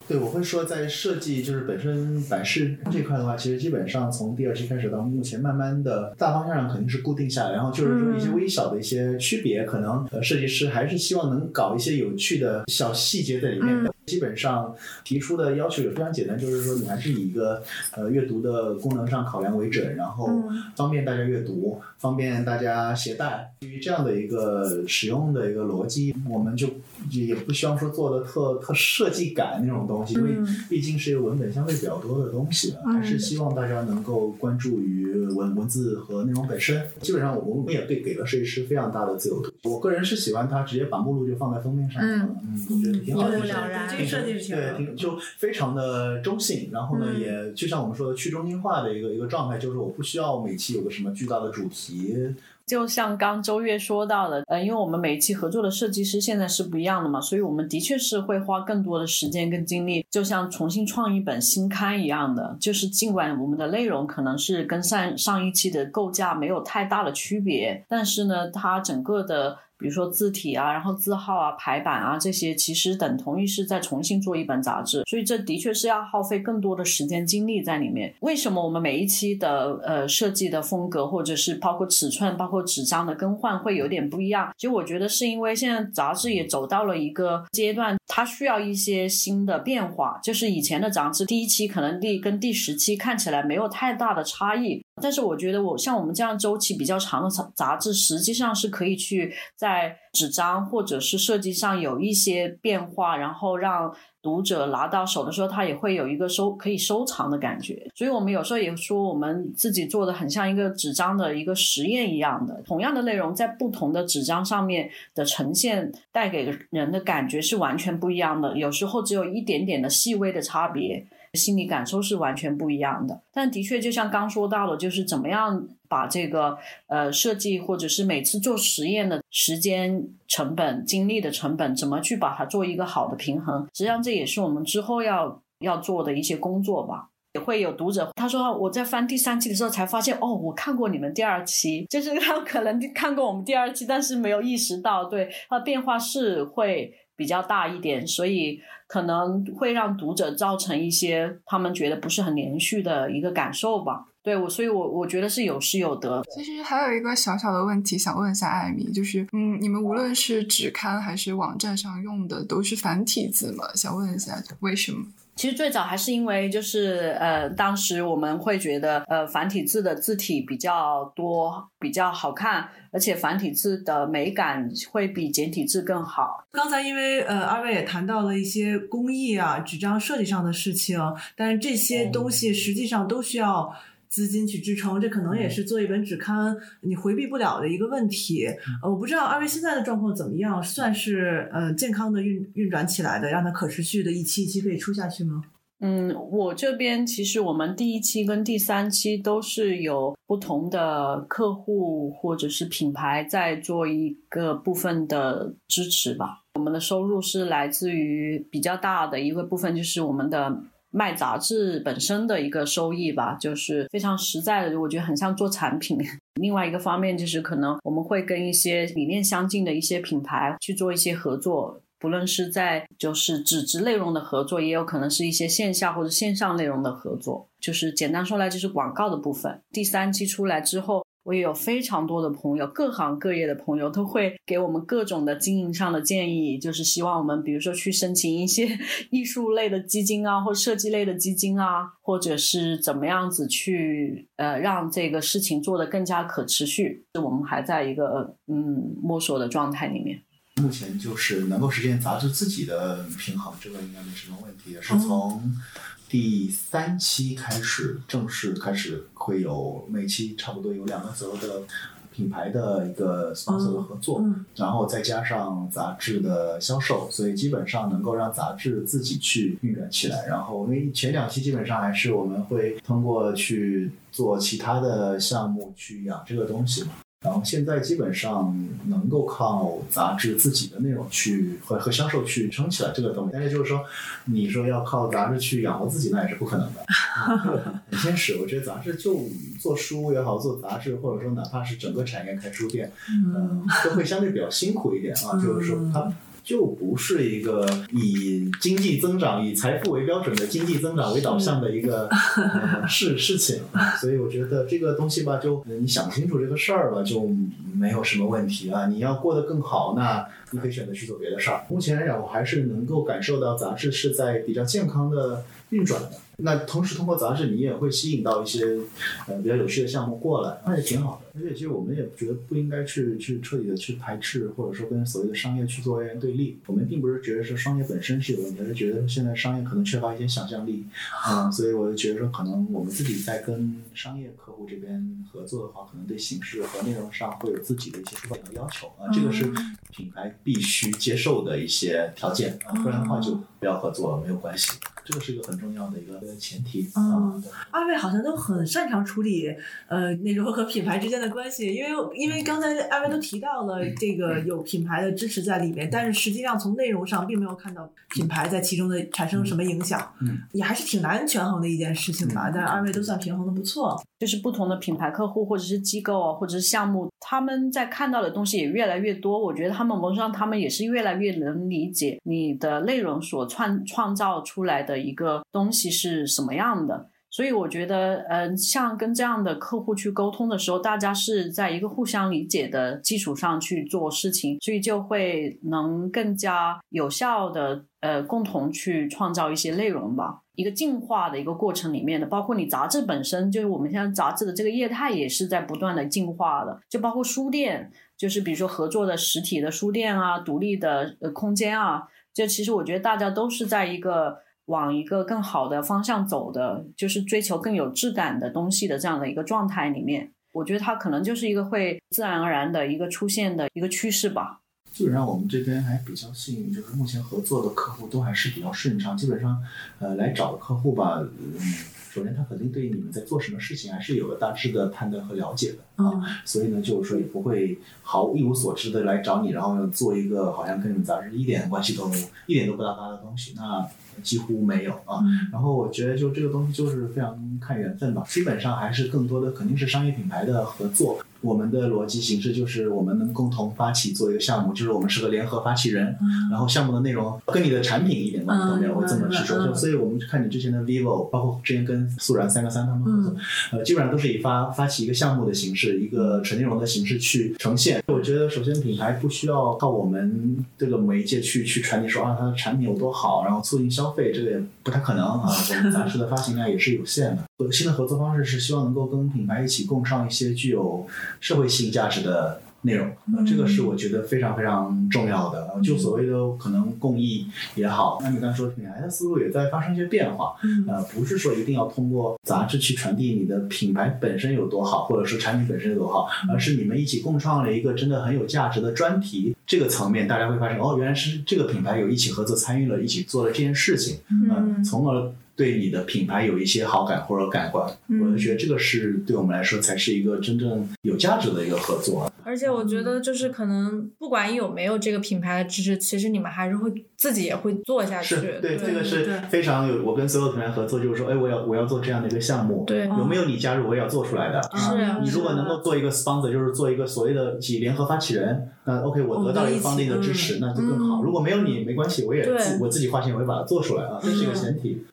对，我会说在设计就是本身版式这块的话，其实基本上从第二期开始到目前，慢慢的大方向上肯定是固定下来，然后就是说一些微小的一些区别，可能呃设计师还是希望能搞一些有趣的小细节在里面的。基本上提出的要求也非常简单，就是说你还是以一个呃阅读的功能上考量为准，然后方便大家阅读，方便大家携带。基于这样的一个使用的一个逻辑，我们就也不希望说做的特特设计感那种东西，因为毕竟是一个文本相对比较多的东西，还是希望大家能够关注于文文字和内容本身。基本上我们也对给了设计师非常大的自由度。我个人是喜欢他直接把目录就放在封面上，嗯，我觉得挺好的，一目了然。这个设计是对，挺就非常的中性，然后呢，也就像我们说的去中心化的一个一个状态，就是我不需要每期有个什么巨大的主题。就像刚周月说到的，呃，因为我们每一期合作的设计师现在是不一样的嘛，所以我们的确是会花更多的时间跟精力，就像重新创一本新刊一样的。就是尽管我们的内容可能是跟上上一期的构架没有太大的区别，但是呢，它整个的。比如说字体啊，然后字号啊、排版啊这些，其实等同于是在重新做一本杂志，所以这的确是要耗费更多的时间精力在里面。为什么我们每一期的呃设计的风格，或者是包括尺寸、包括纸张的更换会有点不一样？其实我觉得是因为现在杂志也走到了一个阶段，它需要一些新的变化。就是以前的杂志第一期可能第跟第十期看起来没有太大的差异。但是我觉得，我像我们这样周期比较长的杂志，实际上是可以去在纸张或者是设计上有一些变化，然后让读者拿到手的时候，他也会有一个收可以收藏的感觉。所以我们有时候也说，我们自己做的很像一个纸张的一个实验一样的，同样的内容在不同的纸张上面的呈现，带给人的感觉是完全不一样的。有时候只有一点点的细微的差别。心理感受是完全不一样的，但的确就像刚说到的，就是怎么样把这个呃设计或者是每次做实验的时间成本、精力的成本，怎么去把它做一个好的平衡？实际上这也是我们之后要要做的一些工作吧。也会有读者他说我在翻第三期的时候才发现哦，我看过你们第二期，就是他可能看过我们第二期，但是没有意识到对它变化是会比较大一点，所以。可能会让读者造成一些他们觉得不是很连续的一个感受吧。对我，所以我我觉得是有失有得。其实还有一个小小的问题想问一下艾米，就是嗯，你们无论是纸刊还是网站上用的都是繁体字吗？想问一下为什么？其实最早还是因为就是呃，当时我们会觉得呃繁体字的字体比较多，比较好看，而且繁体字的美感会比简体字更好。刚才因为呃二位也谈到了一些工艺啊、纸张设计上的事情，但是这些东西实际上都需要。资金去支撑，这可能也是做一本纸刊你回避不了的一个问题。呃，我不知道二位现在的状况怎么样，算是呃健康的运运转起来的，让它可持续的一期一期可以出下去吗？嗯，我这边其实我们第一期跟第三期都是有不同的客户或者是品牌在做一个部分的支持吧。我们的收入是来自于比较大的一个部分，就是我们的。卖杂志本身的一个收益吧，就是非常实在的，我觉得很像做产品。另外一个方面就是，可能我们会跟一些理念相近的一些品牌去做一些合作，不论是在就是纸质内容的合作，也有可能是一些线下或者线上内容的合作。就是简单说来，就是广告的部分。第三期出来之后。我也有非常多的朋友，各行各业的朋友都会给我们各种的经营上的建议，就是希望我们，比如说去申请一些 艺术类的基金啊，或设计类的基金啊，或者是怎么样子去呃让这个事情做得更加可持续。我们还在一个嗯摸索的状态里面。目前就是能够实现杂志自己的平衡，这个应该没什么问题，是从。第三期开始正式开始会有每期差不多有两个左右的品牌的一个 sponsor 的合作，然后再加上杂志的销售，所以基本上能够让杂志自己去运转起来。然后因为前两期基本上还是我们会通过去做其他的项目去养这个东西嘛。然后现在基本上能够靠杂志自己的内容去和和销售去撑起来这个东西，但是就是说，你说要靠杂志去养活自己，那也是不可能的，很现实。我觉得杂志就做书也好，做杂志，或者说哪怕是整个产业开书店，嗯，都会相对比较辛苦一点啊。就是说它。就不是一个以经济增长、以财富为标准的经济增长为导向的一个事事情，所以我觉得这个东西吧，就你想清楚这个事儿吧，就没有什么问题啊。你要过得更好，那你可以选择去做别的事儿。目前来讲，我还是能够感受到杂志是在比较健康的运转的。那同时通过杂志，你也会吸引到一些呃比较有趣的项目过来，那也挺好的。而且其实我们也觉得不应该去去彻底的去排斥，或者说跟所谓的商业去做对立。我们并不是觉得说商业本身是有问题，而是觉得现在商业可能缺乏一些想象力啊，所以我就觉得说，可能我们自己在跟商业客户这边合作的话，可能对形式和内容上会有自己的一些出发点和要求啊，这个是品牌必须接受的一些条件啊，不然的话就不要合作了没有关系。这个是一个很重要的一个前提啊。二位好像都很擅长处理呃那种和品牌之间的关系，因为因为刚才二位都提到了这个有品牌的支持在里面，但是实际上从内容上并没有看到品牌在其中的产生什么影响，嗯，也还是挺难权衡的一件事情吧。但是二位都算平衡的不错。就是不同的品牌客户或者是机构啊，或者是项目，他们在看到的东西也越来越多。我觉得他们某种他们也是越来越能理解你的内容所创创造出来的一个东西是什么样的。所以我觉得，嗯，像跟这样的客户去沟通的时候，大家是在一个互相理解的基础上去做事情，所以就会能更加有效的，呃，共同去创造一些内容吧。一个进化的一个过程里面的，包括你杂志本身，就是我们现在杂志的这个业态也是在不断的进化的，就包括书店，就是比如说合作的实体的书店啊，独立的呃空间啊，这其实我觉得大家都是在一个。往一个更好的方向走的，就是追求更有质感的东西的这样的一个状态里面，我觉得它可能就是一个会自然而然的一个出现的一个趋势吧。基本上我们这边还比较幸运，就是目前合作的客户都还是比较顺畅。基本上，呃，来找的客户吧，嗯，首先他肯定对你们在做什么事情还是有个大致的判断和了解的啊，所以呢，就是说也不会毫一无所知的来找你，然后做一个好像跟你们杂志一点关系都一点都不搭嘎的东西。那几乎没有啊，然后我觉得就这个东西就是非常看缘分吧，基本上还是更多的肯定是商业品牌的合作。我们的逻辑形式就是我们能共同发起做一个项目，就是我们是个联合发起人，然后项目的内容跟你的产品一点关系都没有，我这么去说。就所以我们看你之前的 vivo，包括之前跟素然三个三他们合作，呃，基本上都是以发发起一个项目的形式，一个纯内容的形式去呈现。我觉得首先品牌不需要靠我们这个媒介去去传递说啊它的产品有多好，然后促进消。消费这个也不太可能啊，我们杂志的发行量也是有限的。新的合作方式是希望能够跟品牌一起共创一些具有社会性价值的。内容，这个是我觉得非常非常重要的。就所谓的可能共益也好，那你刚才说品牌的思路也在发生一些变化。呃，不是说一定要通过杂志去传递你的品牌本身有多好，或者说产品本身有多好，而是你们一起共创了一个真的很有价值的专题。这个层面，大家会发现哦，原来是这个品牌有一起合作参与了，一起做了这件事情，嗯，从而。对你的品牌有一些好感或者感官，我就觉得这个是对我们来说才是一个真正有价值的一个合作。而且我觉得就是可能不管有没有这个品牌的支持，其实你们还是会自己也会做下去。是对，这个是非常有。我跟所有品牌合作，就是说，哎，我要我要做这样的一个项目，对，有没有你加入，我也要做出来的。是啊，你如果能够做一个 sponsor，就是做一个所谓的起联合发起人，那 OK，我得到一个方定的支持，那就更好。如果没有你，没关系，我也自我自己花钱，我会把它做出来啊，这是一个前提。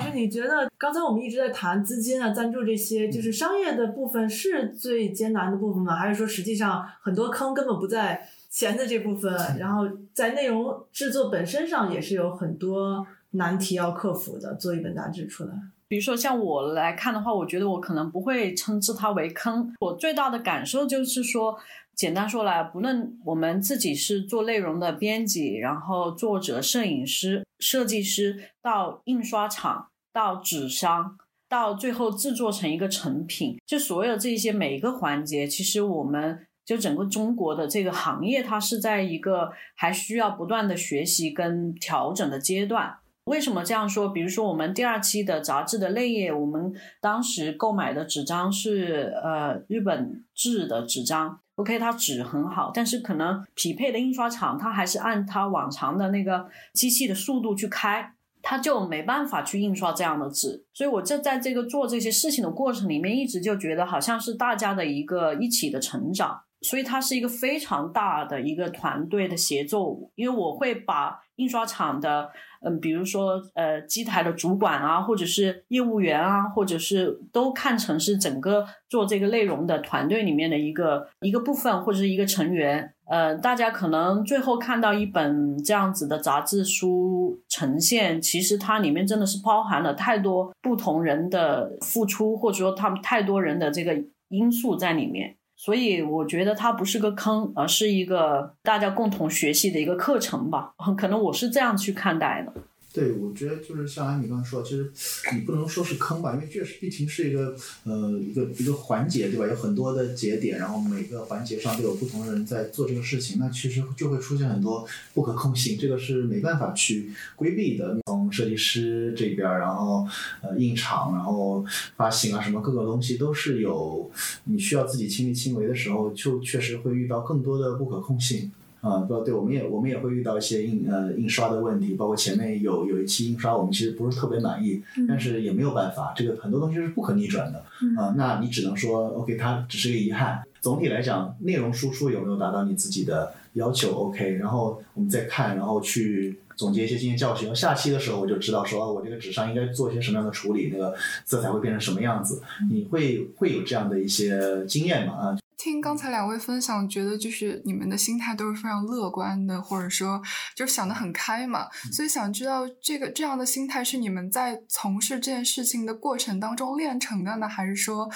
老师，你觉得刚才我们一直在谈资金啊、赞助这些，就是商业的部分是最艰难的部分吗？还是说实际上很多坑根本不在钱的这部分，然后在内容制作本身上也是有很多难题要克服的？做一本杂志出来，比如说像我来看的话，我觉得我可能不会称之它为坑。我最大的感受就是说。简单说来，不论我们自己是做内容的编辑，然后作者、摄影师、设计师，到印刷厂，到纸商，到最后制作成一个成品，就所有这些每一个环节，其实我们就整个中国的这个行业，它是在一个还需要不断的学习跟调整的阶段。为什么这样说？比如说，我们第二期的杂志的内页，我们当时购买的纸张是呃日本制的纸张。OK，它纸很好，但是可能匹配的印刷厂它还是按它往常的那个机器的速度去开，他就没办法去印刷这样的纸。所以我就在这个做这些事情的过程里面，一直就觉得好像是大家的一个一起的成长。所以它是一个非常大的一个团队的协作，因为我会把印刷厂的，嗯，比如说呃机台的主管啊，或者是业务员啊，或者是都看成是整个做这个内容的团队里面的一个一个部分或者是一个成员。呃，大家可能最后看到一本这样子的杂志书呈现，其实它里面真的是包含了太多不同人的付出，或者说他们太多人的这个因素在里面。所以我觉得它不是个坑，而是一个大家共同学习的一个课程吧。可能我是这样去看待的。对，我觉得就是像安米刚才说，其实你不能说是坑吧，因为确实毕竟是一个呃一个一个环节，对吧？有很多的节点，然后每个环节上都有不同的人在做这个事情，那其实就会出现很多不可控性，这个是没办法去规避的。从设计师这边，然后呃印厂，然后发行啊什么各个东西都是有你需要自己亲力亲为的时候，就确实会遇到更多的不可控性。啊，不对，我们也我们也会遇到一些印呃印刷的问题，包括前面有有一期印刷，我们其实不是特别满意，但是也没有办法，这个很多东西是不可逆转的，啊，那你只能说 OK，它只是个遗憾。总体来讲，内容输出有没有达到你自己的要求 OK，然后我们再看，然后去总结一些经验教训。下期的时候我就知道说，我这个纸上应该做一些什么样的处理，那个色彩会变成什么样子，你会会有这样的一些经验嘛？啊。听刚才两位分享，觉得就是你们的心态都是非常乐观的，或者说就是想得很开嘛。所以想知道这个这样的心态是你们在从事这件事情的过程当中练成的呢，还是说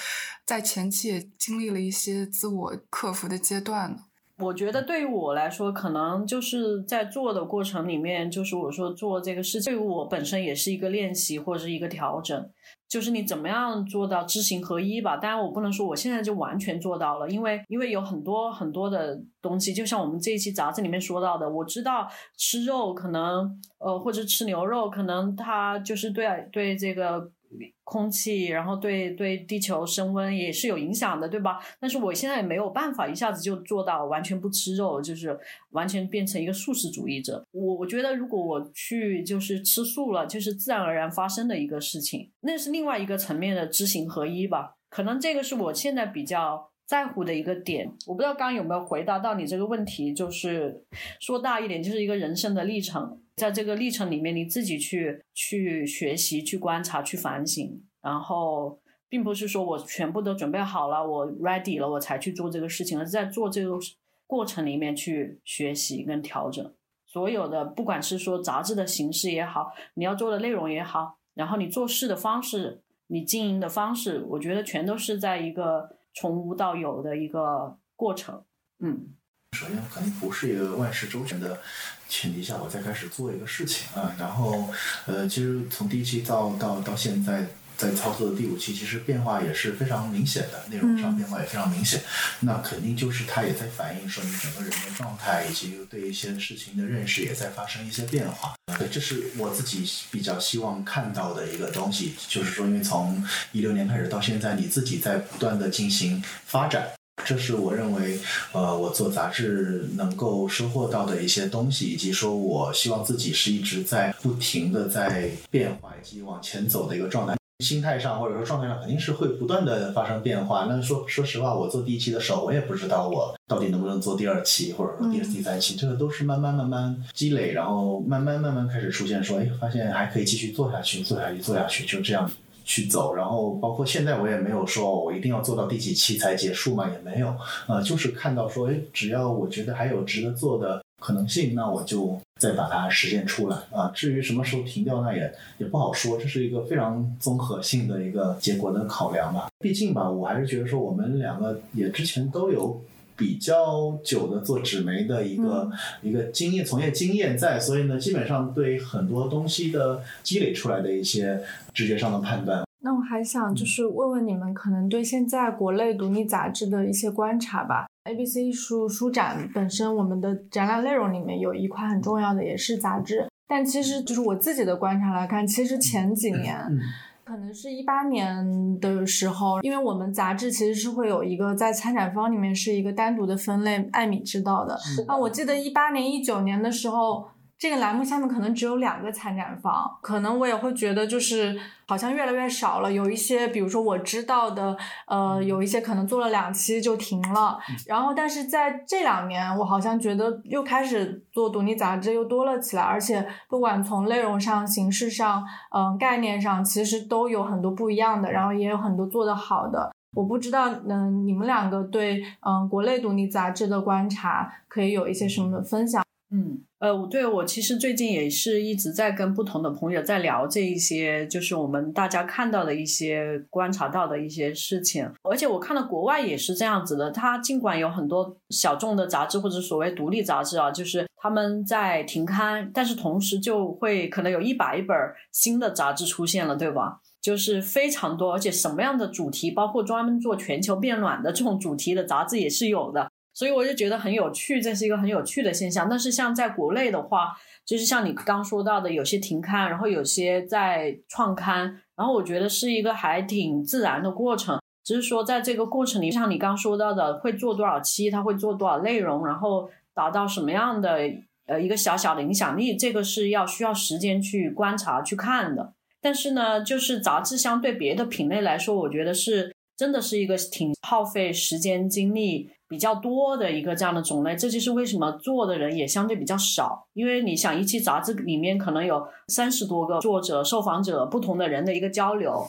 在前期也经历了一些自我克服的阶段呢？我觉得对于我来说，可能就是在做的过程里面，就是我说做这个事情，对于我本身也是一个练习或者是一个调整。就是你怎么样做到知行合一吧？当然，我不能说我现在就完全做到了，因为因为有很多很多的东西，就像我们这一期杂志里面说到的，我知道吃肉可能呃或者吃牛肉，可能它就是对对这个。空气，然后对对地球升温也是有影响的，对吧？但是我现在也没有办法一下子就做到完全不吃肉，就是完全变成一个素食主义者。我我觉得如果我去就是吃素了，就是自然而然发生的一个事情，那是另外一个层面的知行合一吧。可能这个是我现在比较在乎的一个点。我不知道刚刚有没有回答到你这个问题，就是说大一点，就是一个人生的历程。在这个历程里面，你自己去去学习、去观察、去反省，然后并不是说我全部都准备好了，我 ready 了，我才去做这个事情，而是在做这个过程里面去学习跟调整。所有的，不管是说杂志的形式也好，你要做的内容也好，然后你做事的方式、你经营的方式，我觉得全都是在一个从无到有的一个过程。嗯。首先，肯定不是一个万事周全的前提下，我再开始做一个事情啊。然后，呃，其实从第一期到到到现在，在操作的第五期，其实变化也是非常明显的，内容上变化也非常明显。那肯定就是它也在反映说你整个人的状态，以及对一些事情的认识也在发生一些变化。对，这是我自己比较希望看到的一个东西，就是说，因为从一六年开始到现在，你自己在不断的进行发展。这是我认为，呃，我做杂志能够收获到的一些东西，以及说我希望自己是一直在不停的在变化以及往前走的一个状态。心态上或者说状态上肯定是会不断的发生变化。那说说实话，我做第一期的时候，我也不知道我到底能不能做第二期，或者说第第三期，这个都是慢慢慢慢积累，然后慢慢慢慢开始出现，说哎，发现还可以继续做下去，做下去，做下去，就这样。去走，然后包括现在我也没有说我一定要做到第几期才结束嘛，也没有，呃，就是看到说，哎，只要我觉得还有值得做的可能性，那我就再把它实现出来啊。至于什么时候停掉，那也也不好说，这是一个非常综合性的一个结果的考量吧。毕竟吧，我还是觉得说我们两个也之前都有。比较久的做纸媒的一个一个经验从业经验在，所以呢，基本上对很多东西的积累出来的一些直觉上的判断。那我还想就是问问你们，可能对现在国内独立杂志的一些观察吧。ABC 艺术书展本身，我们的展览内容里面有一块很重要的，也是杂志。但其实就是我自己的观察来看，其实前几年。嗯可能是一八年的时候，因为我们杂志其实是会有一个在参展方里面是一个单独的分类，艾米知道的。啊，我记得一八年、一九年的时候，这个栏目下面可能只有两个参展方，可能我也会觉得就是好像越来越少了。有一些，比如说我知道的，呃，有一些可能做了两期就停了。然后，但是在这两年，我好像觉得又开始做独立杂志又多了起来，而且不管从内容上、形式上，嗯、概念上，其实都有很多不一样的，然后也有很多做得好的。我不知道，嗯、你们两个对嗯、国内独立杂志的观察可以有一些什么分享？嗯，呃，我对我其实最近也是一直在跟不同的朋友在聊这一些，就是我们大家看到的一些观察到的一些事情，而且我看到国外也是这样子的，它尽管有很多小众的杂志或者所谓独立杂志啊，就是他们在停刊，但是同时就会可能有一百本新的杂志出现了，对吧？就是非常多，而且什么样的主题，包括专门做全球变暖的这种主题的杂志也是有的。所以我就觉得很有趣，这是一个很有趣的现象。但是像在国内的话，就是像你刚说到的，有些停刊，然后有些在创刊，然后我觉得是一个还挺自然的过程。只是说在这个过程里，像你刚说到的，会做多少期，它会做多少内容，然后达到什么样的呃一个小小的影响力，这个是要需要时间去观察去看的。但是呢，就是杂志相对别的品类来说，我觉得是真的是一个挺耗费时间精力比较多的一个这样的种类。这就是为什么做的人也相对比较少，因为你想一期杂志里面可能有三十多个作者、受访者不同的人的一个交流，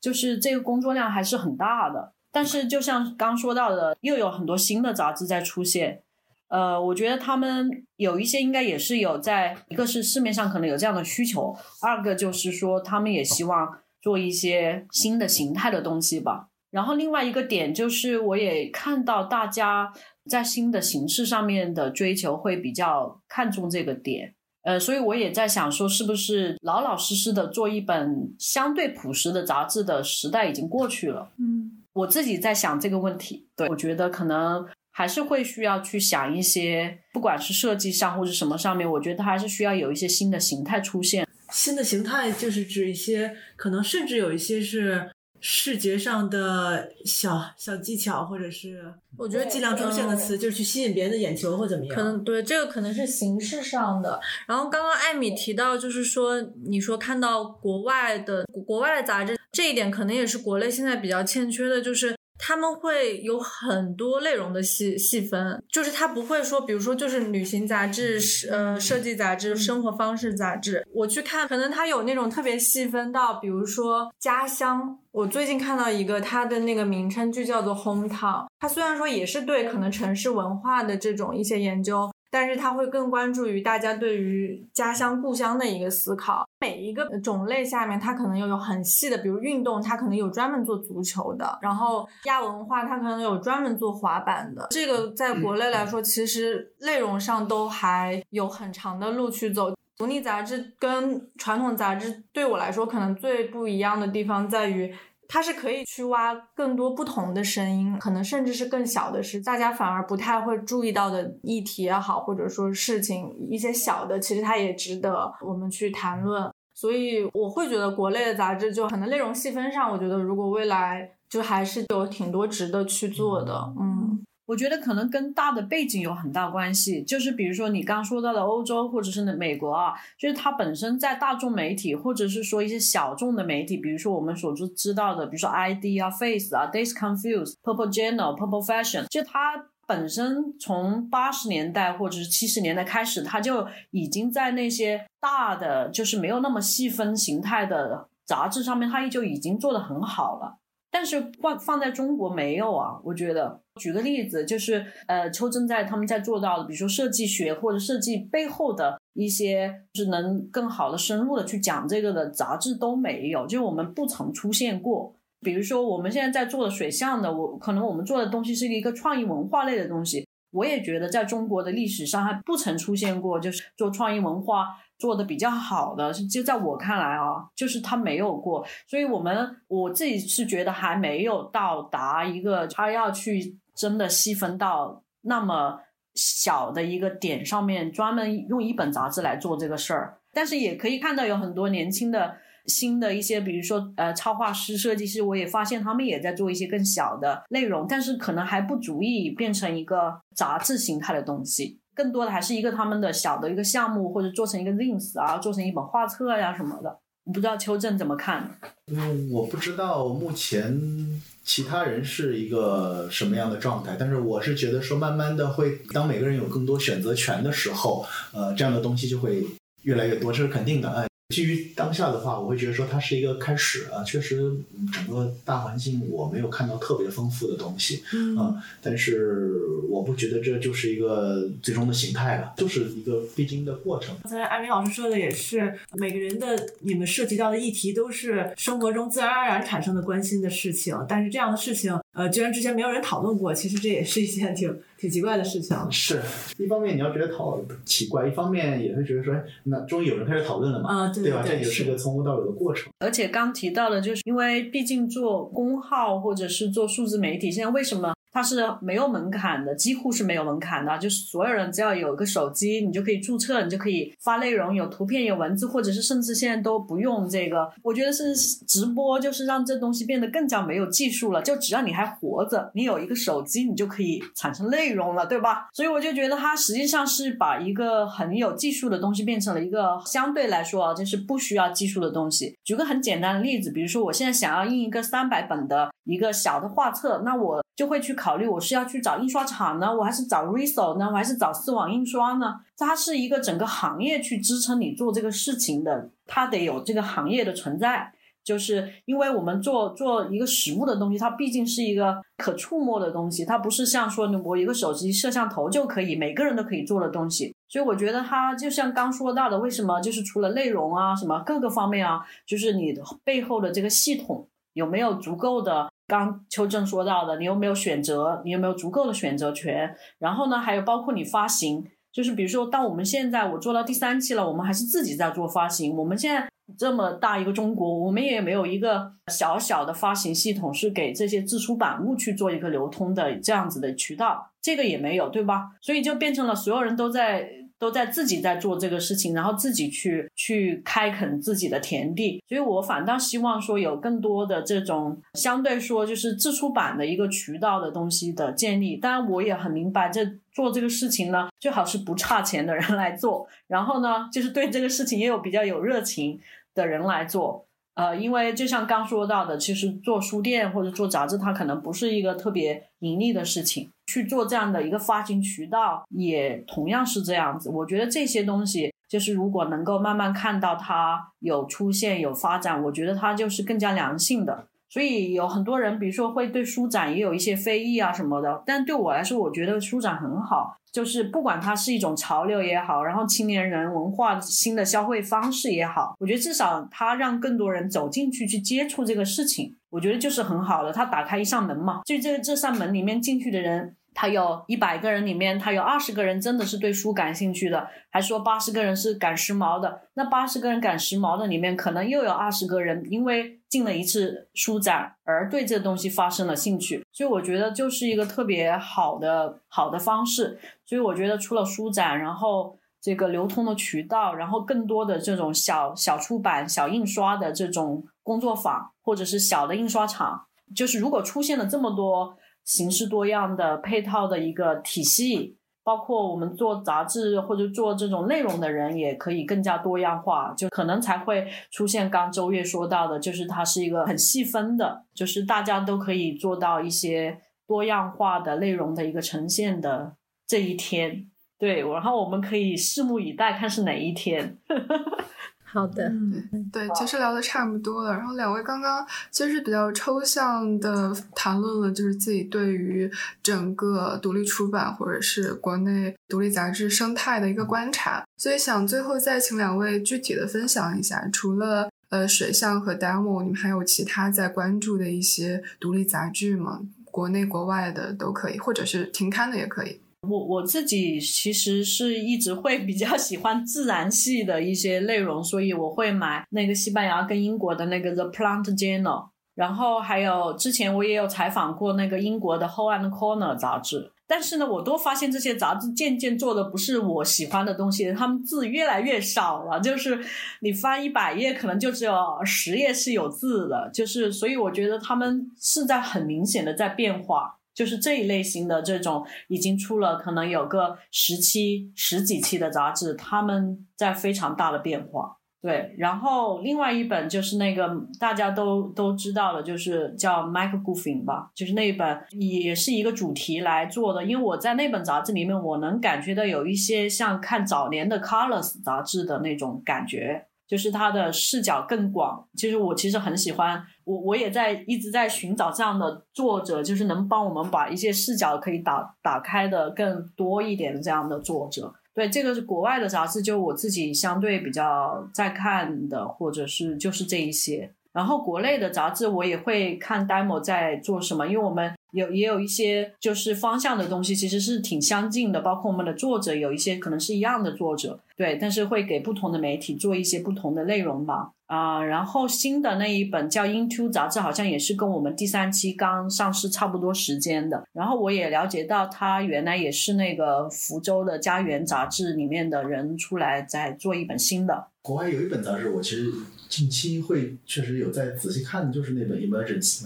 就是这个工作量还是很大的。但是就像刚说到的，又有很多新的杂志在出现。呃，我觉得他们有一些应该也是有在，一个是市面上可能有这样的需求，二个就是说他们也希望做一些新的形态的东西吧。然后另外一个点就是，我也看到大家在新的形式上面的追求会比较看重这个点。呃，所以我也在想说，是不是老老实实的做一本相对朴实的杂志的时代已经过去了？嗯我自己在想这个问题，对我觉得可能还是会需要去想一些，不管是设计上或者什么上面，我觉得它还是需要有一些新的形态出现。新的形态就是指一些可能甚至有一些是视觉上的小小技巧，或者是我觉得尽量中性的词，就是去吸引别人的眼球或怎么样。可能对这个可能是形式上的。然后刚刚艾米提到，就是说你说看到国外的国外的杂志，这一点可能也是国内现在比较欠缺的，就是。他们会有很多内容的细细分，就是他不会说，比如说就是旅行杂志、呃设计杂志、生活方式杂志，我去看，可能他有那种特别细分到，比如说家乡。我最近看到一个，它的那个名称就叫做 hometown。它虽然说也是对可能城市文化的这种一些研究，但是他会更关注于大家对于家乡故乡的一个思考。每一个种类下面，它可能又有很细的，比如运动，它可能有专门做足球的；然后亚文化，它可能有专门做滑板的。这个在国内来说，其实内容上都还有很长的路去走。独立杂志跟传统杂志对我来说，可能最不一样的地方在于。它是可以去挖更多不同的声音，可能甚至是更小的事，大家反而不太会注意到的议题也好，或者说事情一些小的，其实它也值得我们去谈论。所以我会觉得国内的杂志就可能内容细分上，我觉得如果未来就还是有挺多值得去做的，嗯。我觉得可能跟大的背景有很大关系，就是比如说你刚说到的欧洲或者是美国啊，就是它本身在大众媒体或者是说一些小众的媒体，比如说我们所知知道的，比如说 ID 啊、Face 啊、Days Confused、Purple Journal、Purple Fashion，就它本身从八十年代或者是七十年代开始，它就已经在那些大的就是没有那么细分形态的杂志上面，它就已经做得很好了。但是放放在中国没有啊，我觉得。举个例子，就是呃，邱正在他们在做到的，比如说设计学或者设计背后的一些，就是能更好的深入的去讲这个的杂志都没有，就我们不曾出现过。比如说我们现在在做的水象的，我可能我们做的东西是一个创意文化类的东西，我也觉得在中国的历史上还不曾出现过，就是做创意文化。做的比较好的，就在我看来啊，就是他没有过，所以我们我自己是觉得还没有到达一个他要去真的细分到那么小的一个点上面专门用一本杂志来做这个事儿，但是也可以看到有很多年轻的。新的一些，比如说呃，插画师、设计师，我也发现他们也在做一些更小的内容，但是可能还不足以变成一个杂志形态的东西，更多的还是一个他们的小的一个项目，或者做成一个 zines 啊，做成一本画册呀什么的。不知道邱正怎么看？嗯，我不知道目前其他人是一个什么样的状态，但是我是觉得说，慢慢的会当每个人有更多选择权的时候，呃，这样的东西就会越来越多，这是肯定的，哎。基于当下的话，我会觉得说它是一个开始啊，确实整个大环境我没有看到特别丰富的东西，嗯，但是我不觉得这就是一个最终的形态了，就是一个必经的过程。刚才艾明老师说的也是，每个人的你们涉及到的议题都是生活中自然而然产生的关心的事情，但是这样的事情，呃，居然之前没有人讨论过，其实这也是一件挺挺奇怪的事情。是一方面你要觉得讨奇怪，一方面也会觉得说，那终于有人开始讨论了嘛，啊。对吧？这也是个从无到有的过程。而且刚提到的，就是因为毕竟做公号或者是做数字媒体，现在为什么？它是没有门槛的，几乎是没有门槛的，就是所有人只要有一个手机，你就可以注册，你就可以发内容，有图片有文字，或者是甚至现在都不用这个。我觉得是直播，就是让这东西变得更加没有技术了。就只要你还活着，你有一个手机，你就可以产生内容了，对吧？所以我就觉得它实际上是把一个很有技术的东西变成了一个相对来说啊就是不需要技术的东西。举个很简单的例子，比如说我现在想要印一个三百本的一个小的画册，那我就会去。考虑我是要去找印刷厂呢，我还是找 Riso 呢，我还是找丝网印刷呢？它是一个整个行业去支撑你做这个事情的，它得有这个行业的存在。就是因为我们做做一个实物的东西，它毕竟是一个可触摸的东西，它不是像说我一个手机摄像头就可以每个人都可以做的东西。所以我觉得它就像刚说到的，为什么就是除了内容啊什么各个方面啊，就是你的背后的这个系统有没有足够的？刚邱正说到的，你有没有选择？你有没有足够的选择权？然后呢，还有包括你发行，就是比如说，当我们现在我做到第三期了，我们还是自己在做发行。我们现在这么大一个中国，我们也没有一个小小的发行系统，是给这些自出版物去做一个流通的这样子的渠道，这个也没有，对吧？所以就变成了所有人都在。都在自己在做这个事情，然后自己去去开垦自己的田地，所以我反倒希望说有更多的这种相对说就是自出版的一个渠道的东西的建立。当然，我也很明白，这做这个事情呢，最好是不差钱的人来做，然后呢，就是对这个事情也有比较有热情的人来做。呃，因为就像刚说到的，其实做书店或者做杂志，它可能不是一个特别盈利的事情。去做这样的一个发行渠道，也同样是这样子。我觉得这些东西，就是如果能够慢慢看到它有出现、有发展，我觉得它就是更加良性的。所以有很多人，比如说会对书展也有一些非议啊什么的，但对我来说，我觉得书展很好。就是不管它是一种潮流也好，然后青年人文化新的消费方式也好，我觉得至少它让更多人走进去去接触这个事情，我觉得就是很好的。它打开一扇门嘛，就这这扇门里面进去的人。他有一百个人里面，他有二十个人真的是对书感兴趣的，还说八十个人是赶时髦的。那八十个人赶时髦的里面，可能又有二十个人因为进了一次书展而对这东西发生了兴趣。所以我觉得就是一个特别好的好的方式。所以我觉得除了书展，然后这个流通的渠道，然后更多的这种小小出版、小印刷的这种工作坊，或者是小的印刷厂，就是如果出现了这么多。形式多样的配套的一个体系，包括我们做杂志或者做这种内容的人，也可以更加多样化，就可能才会出现刚周月说到的，就是它是一个很细分的，就是大家都可以做到一些多样化的内容的一个呈现的这一天。对，然后我们可以拭目以待，看是哪一天。好的，对，其实聊的差不多了。然后两位刚刚其实比较抽象的谈论了，就是自己对于整个独立出版或者是国内独立杂志生态的一个观察。所以想最后再请两位具体的分享一下，除了呃水象和 demo，你们还有其他在关注的一些独立杂志吗？国内国外的都可以，或者是停刊的也可以。我我自己其实是一直会比较喜欢自然系的一些内容，所以我会买那个西班牙跟英国的那个 The Plant Journal，然后还有之前我也有采访过那个英国的 Hole and Corner 杂志，但是呢，我都发现这些杂志渐渐做的不是我喜欢的东西，他们字越来越少了，就是你翻一百页，可能就只有十页是有字的，就是所以我觉得他们是在很明显的在变化。就是这一类型的这种已经出了可能有个十期、十几期的杂志，他们在非常大的变化。对，然后另外一本就是那个大家都都知道的，就是叫 Mike Goofing 吧，就是那一本也是一个主题来做的。因为我在那本杂志里面，我能感觉到有一些像看早年的 Colors 杂志的那种感觉。就是它的视角更广，其实我其实很喜欢，我我也在一直在寻找这样的作者，就是能帮我们把一些视角可以打打开的更多一点的这样的作者。对，这个是国外的杂志，就我自己相对比较在看的，或者是就是这一些。然后国内的杂志我也会看 demo 在做什么，因为我们有也有一些就是方向的东西，其实是挺相近的，包括我们的作者有一些可能是一样的作者。对，但是会给不同的媒体做一些不同的内容吧。啊，然后新的那一本叫《Into》杂志，好像也是跟我们第三期刚上市差不多时间的。然后我也了解到，他原来也是那个福州的家园杂志里面的人出来在做一本新的。国外有一本杂志，我其实近期会确实有在仔细看，就是那本《Emergency》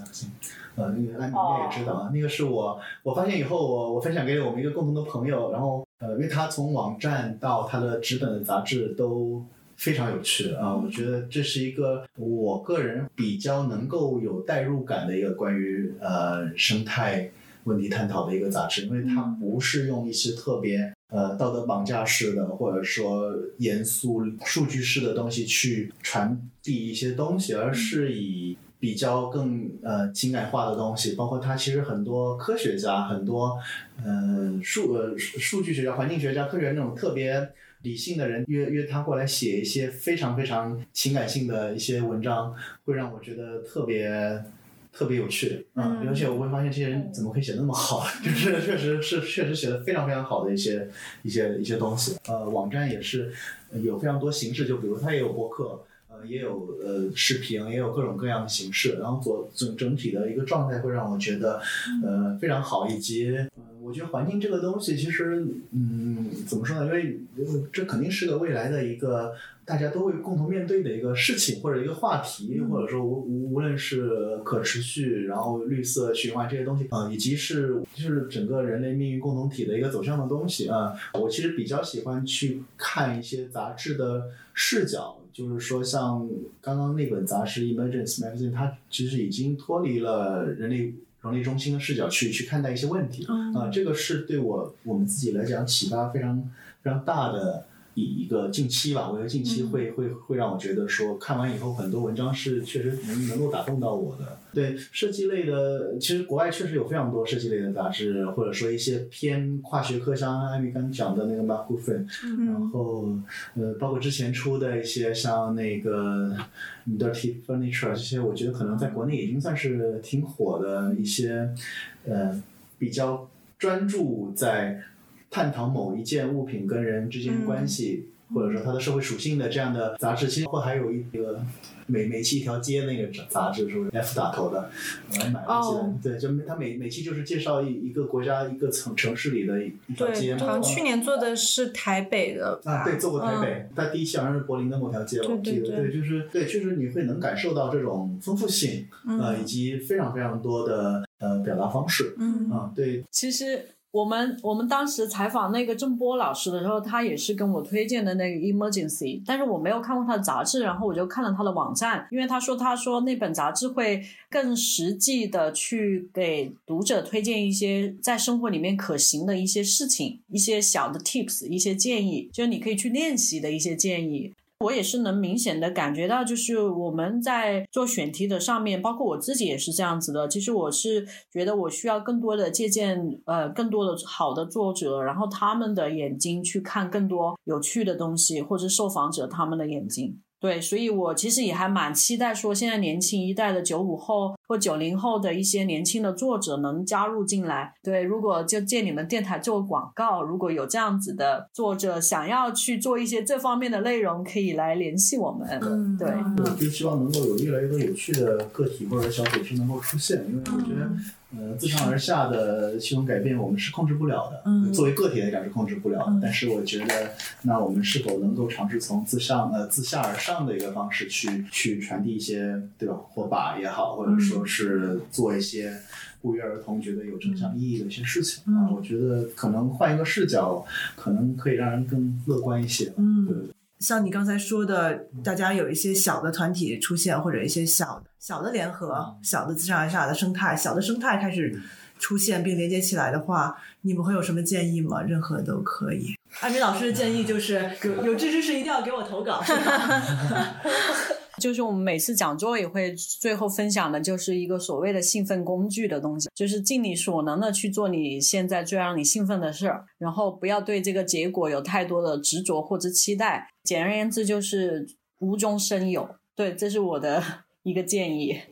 呃，那个那你应该也知道啊，那个是我我发现以后，我我分享给我们一个共同的朋友，然后呃，因为他从网站到他的纸本的杂志都非常有趣啊，我觉得这是一个我个人比较能够有代入感的一个关于呃生态问题探讨的一个杂志，因为它不是用一些特别呃道德绑架式的或者说严肃数据式的东西去传递一些东西，而是以。比较更呃情感化的东西，包括他其实很多科学家，很多呃数呃数据学家、环境学家、科学那种特别理性的人约约他过来写一些非常非常情感性的一些文章，会让我觉得特别特别有趣嗯，而且我会发现这些人怎么可以写那么好，就是确实是确实写的非常非常好的一些一些一些东西。呃，网站也是有非常多形式，就比如它也有博客。也有呃视频，也有各种各样的形式，然后做整整体的一个状态会让我觉得呃非常好，以及嗯，我觉得环境这个东西其实嗯怎么说呢？因为这肯定是个未来的一个大家都会共同面对的一个事情或者一个话题，或者说无无无论是可持续，然后绿色循环这些东西啊，以及是就是整个人类命运共同体的一个走向的东西啊，我其实比较喜欢去看一些杂志的视角。就是说，像刚刚那本杂志《Emergence Magazine》，它其实已经脱离了人类人类中心的视角去去看待一些问题啊，这个是对我我们自己来讲启发非常非常大的。以一个近期吧，我觉得近期会会会让我觉得说，看完以后很多文章是确实能能够打动到我的。对设计类的，其实国外确实有非常多设计类的杂志，或者说一些偏跨学科，像艾米刚讲的那个 Mark Guffin，然后呃，包括之前出的一些像那个 Dirty Furniture 这些，我觉得可能在国内已经算是挺火的一些，呃，比较专注在。探讨某一件物品跟人之间关系，或者说它的社会属性的这样的杂志，其实包括还有一个每每期一条街那个杂志，是不是 F 打头的？我还买了一对，就它每每期就是介绍一一个国家一个城城市里的一条街。好像去年做的是台北的。啊，对，做过台北，但第一期好像是柏林的某条街，我记得。对，就是对，确实你会能感受到这种丰富性，呃，以及非常非常多的呃表达方式。嗯，啊，对，其实。我们我们当时采访那个郑波老师的时候，他也是跟我推荐的那个 Emergency，但是我没有看过他的杂志，然后我就看了他的网站，因为他说他说那本杂志会更实际的去给读者推荐一些在生活里面可行的一些事情，一些小的 tips，一些建议，就是你可以去练习的一些建议。我也是能明显的感觉到，就是我们在做选题的上面，包括我自己也是这样子的。其实我是觉得我需要更多的借鉴，呃，更多的好的作者，然后他们的眼睛去看更多有趣的东西，或者受访者他们的眼睛。对，所以我其实也还蛮期待说，现在年轻一代的九五后或九零后的一些年轻的作者能加入进来。对，如果就借你们电台做广告，如果有这样子的作者想要去做一些这方面的内容，可以来联系我们。嗯，对，我就希望能够有越来越多有趣的个体或者小组织能够出现，因为我觉得。呃，自上而下的系统改变，我们是控制不了的。嗯作为个体来讲是控制不了的。嗯但是我觉得，那我们是否能够尝试从自上呃自下而上的一个方式去去传递一些，对吧？火把也好，或者说是做一些不约而同觉得有正向意义的一些事情、啊。嗯我觉得可能换一个视角，可能可以让人更乐观一些。对嗯，像你刚才说的，大家有一些小的团体出现，或者一些小小的联合、小的自上而下的生态、小的生态开始出现并连接起来的话，你们会有什么建议吗？任何都可以。艾米老师的建议就是有有志之士一定要给我投稿，是吧？就是我们每次讲座也会最后分享的，就是一个所谓的兴奋工具的东西，就是尽你所能的去做你现在最让你兴奋的事儿，然后不要对这个结果有太多的执着或者期待。简而言之，就是无中生有。对，这是我的 一个建议。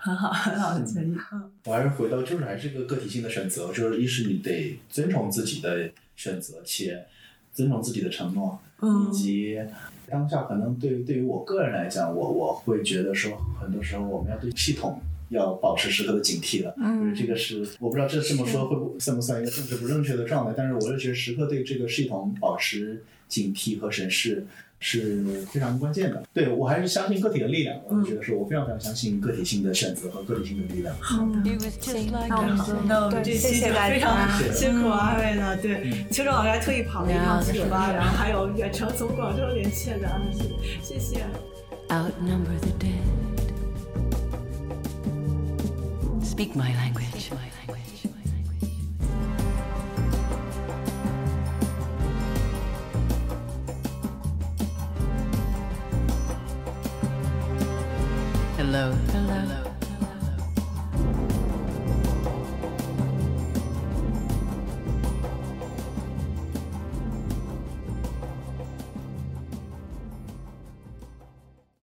很好，很好的建议。嗯我还是回到，就是还是一个个体性的选择，就是一是你得尊重自己的选择，且尊重自己的承诺，嗯以及当下可能对对于我个人来讲，我我会觉得说，很多时候我们要对系统要保持时刻的警惕了。嗯就是这个是我不知道这这么说会不算不算一个政治不正确的状态，但是我是觉得时刻对这个系统保持警惕和审视。是非常关键的。对我还是相信个体的力量，我就觉得是我非常非常相信个体性的选择和个体性的力量。行，那我们就那我们这期就谢大非常家。辛苦二位了。对，邱正老师还特意跑了一趟七九八，然后还有远程从广州连线的，谢谢。outnumber the dead. Speak my language. Speak my language. Hello,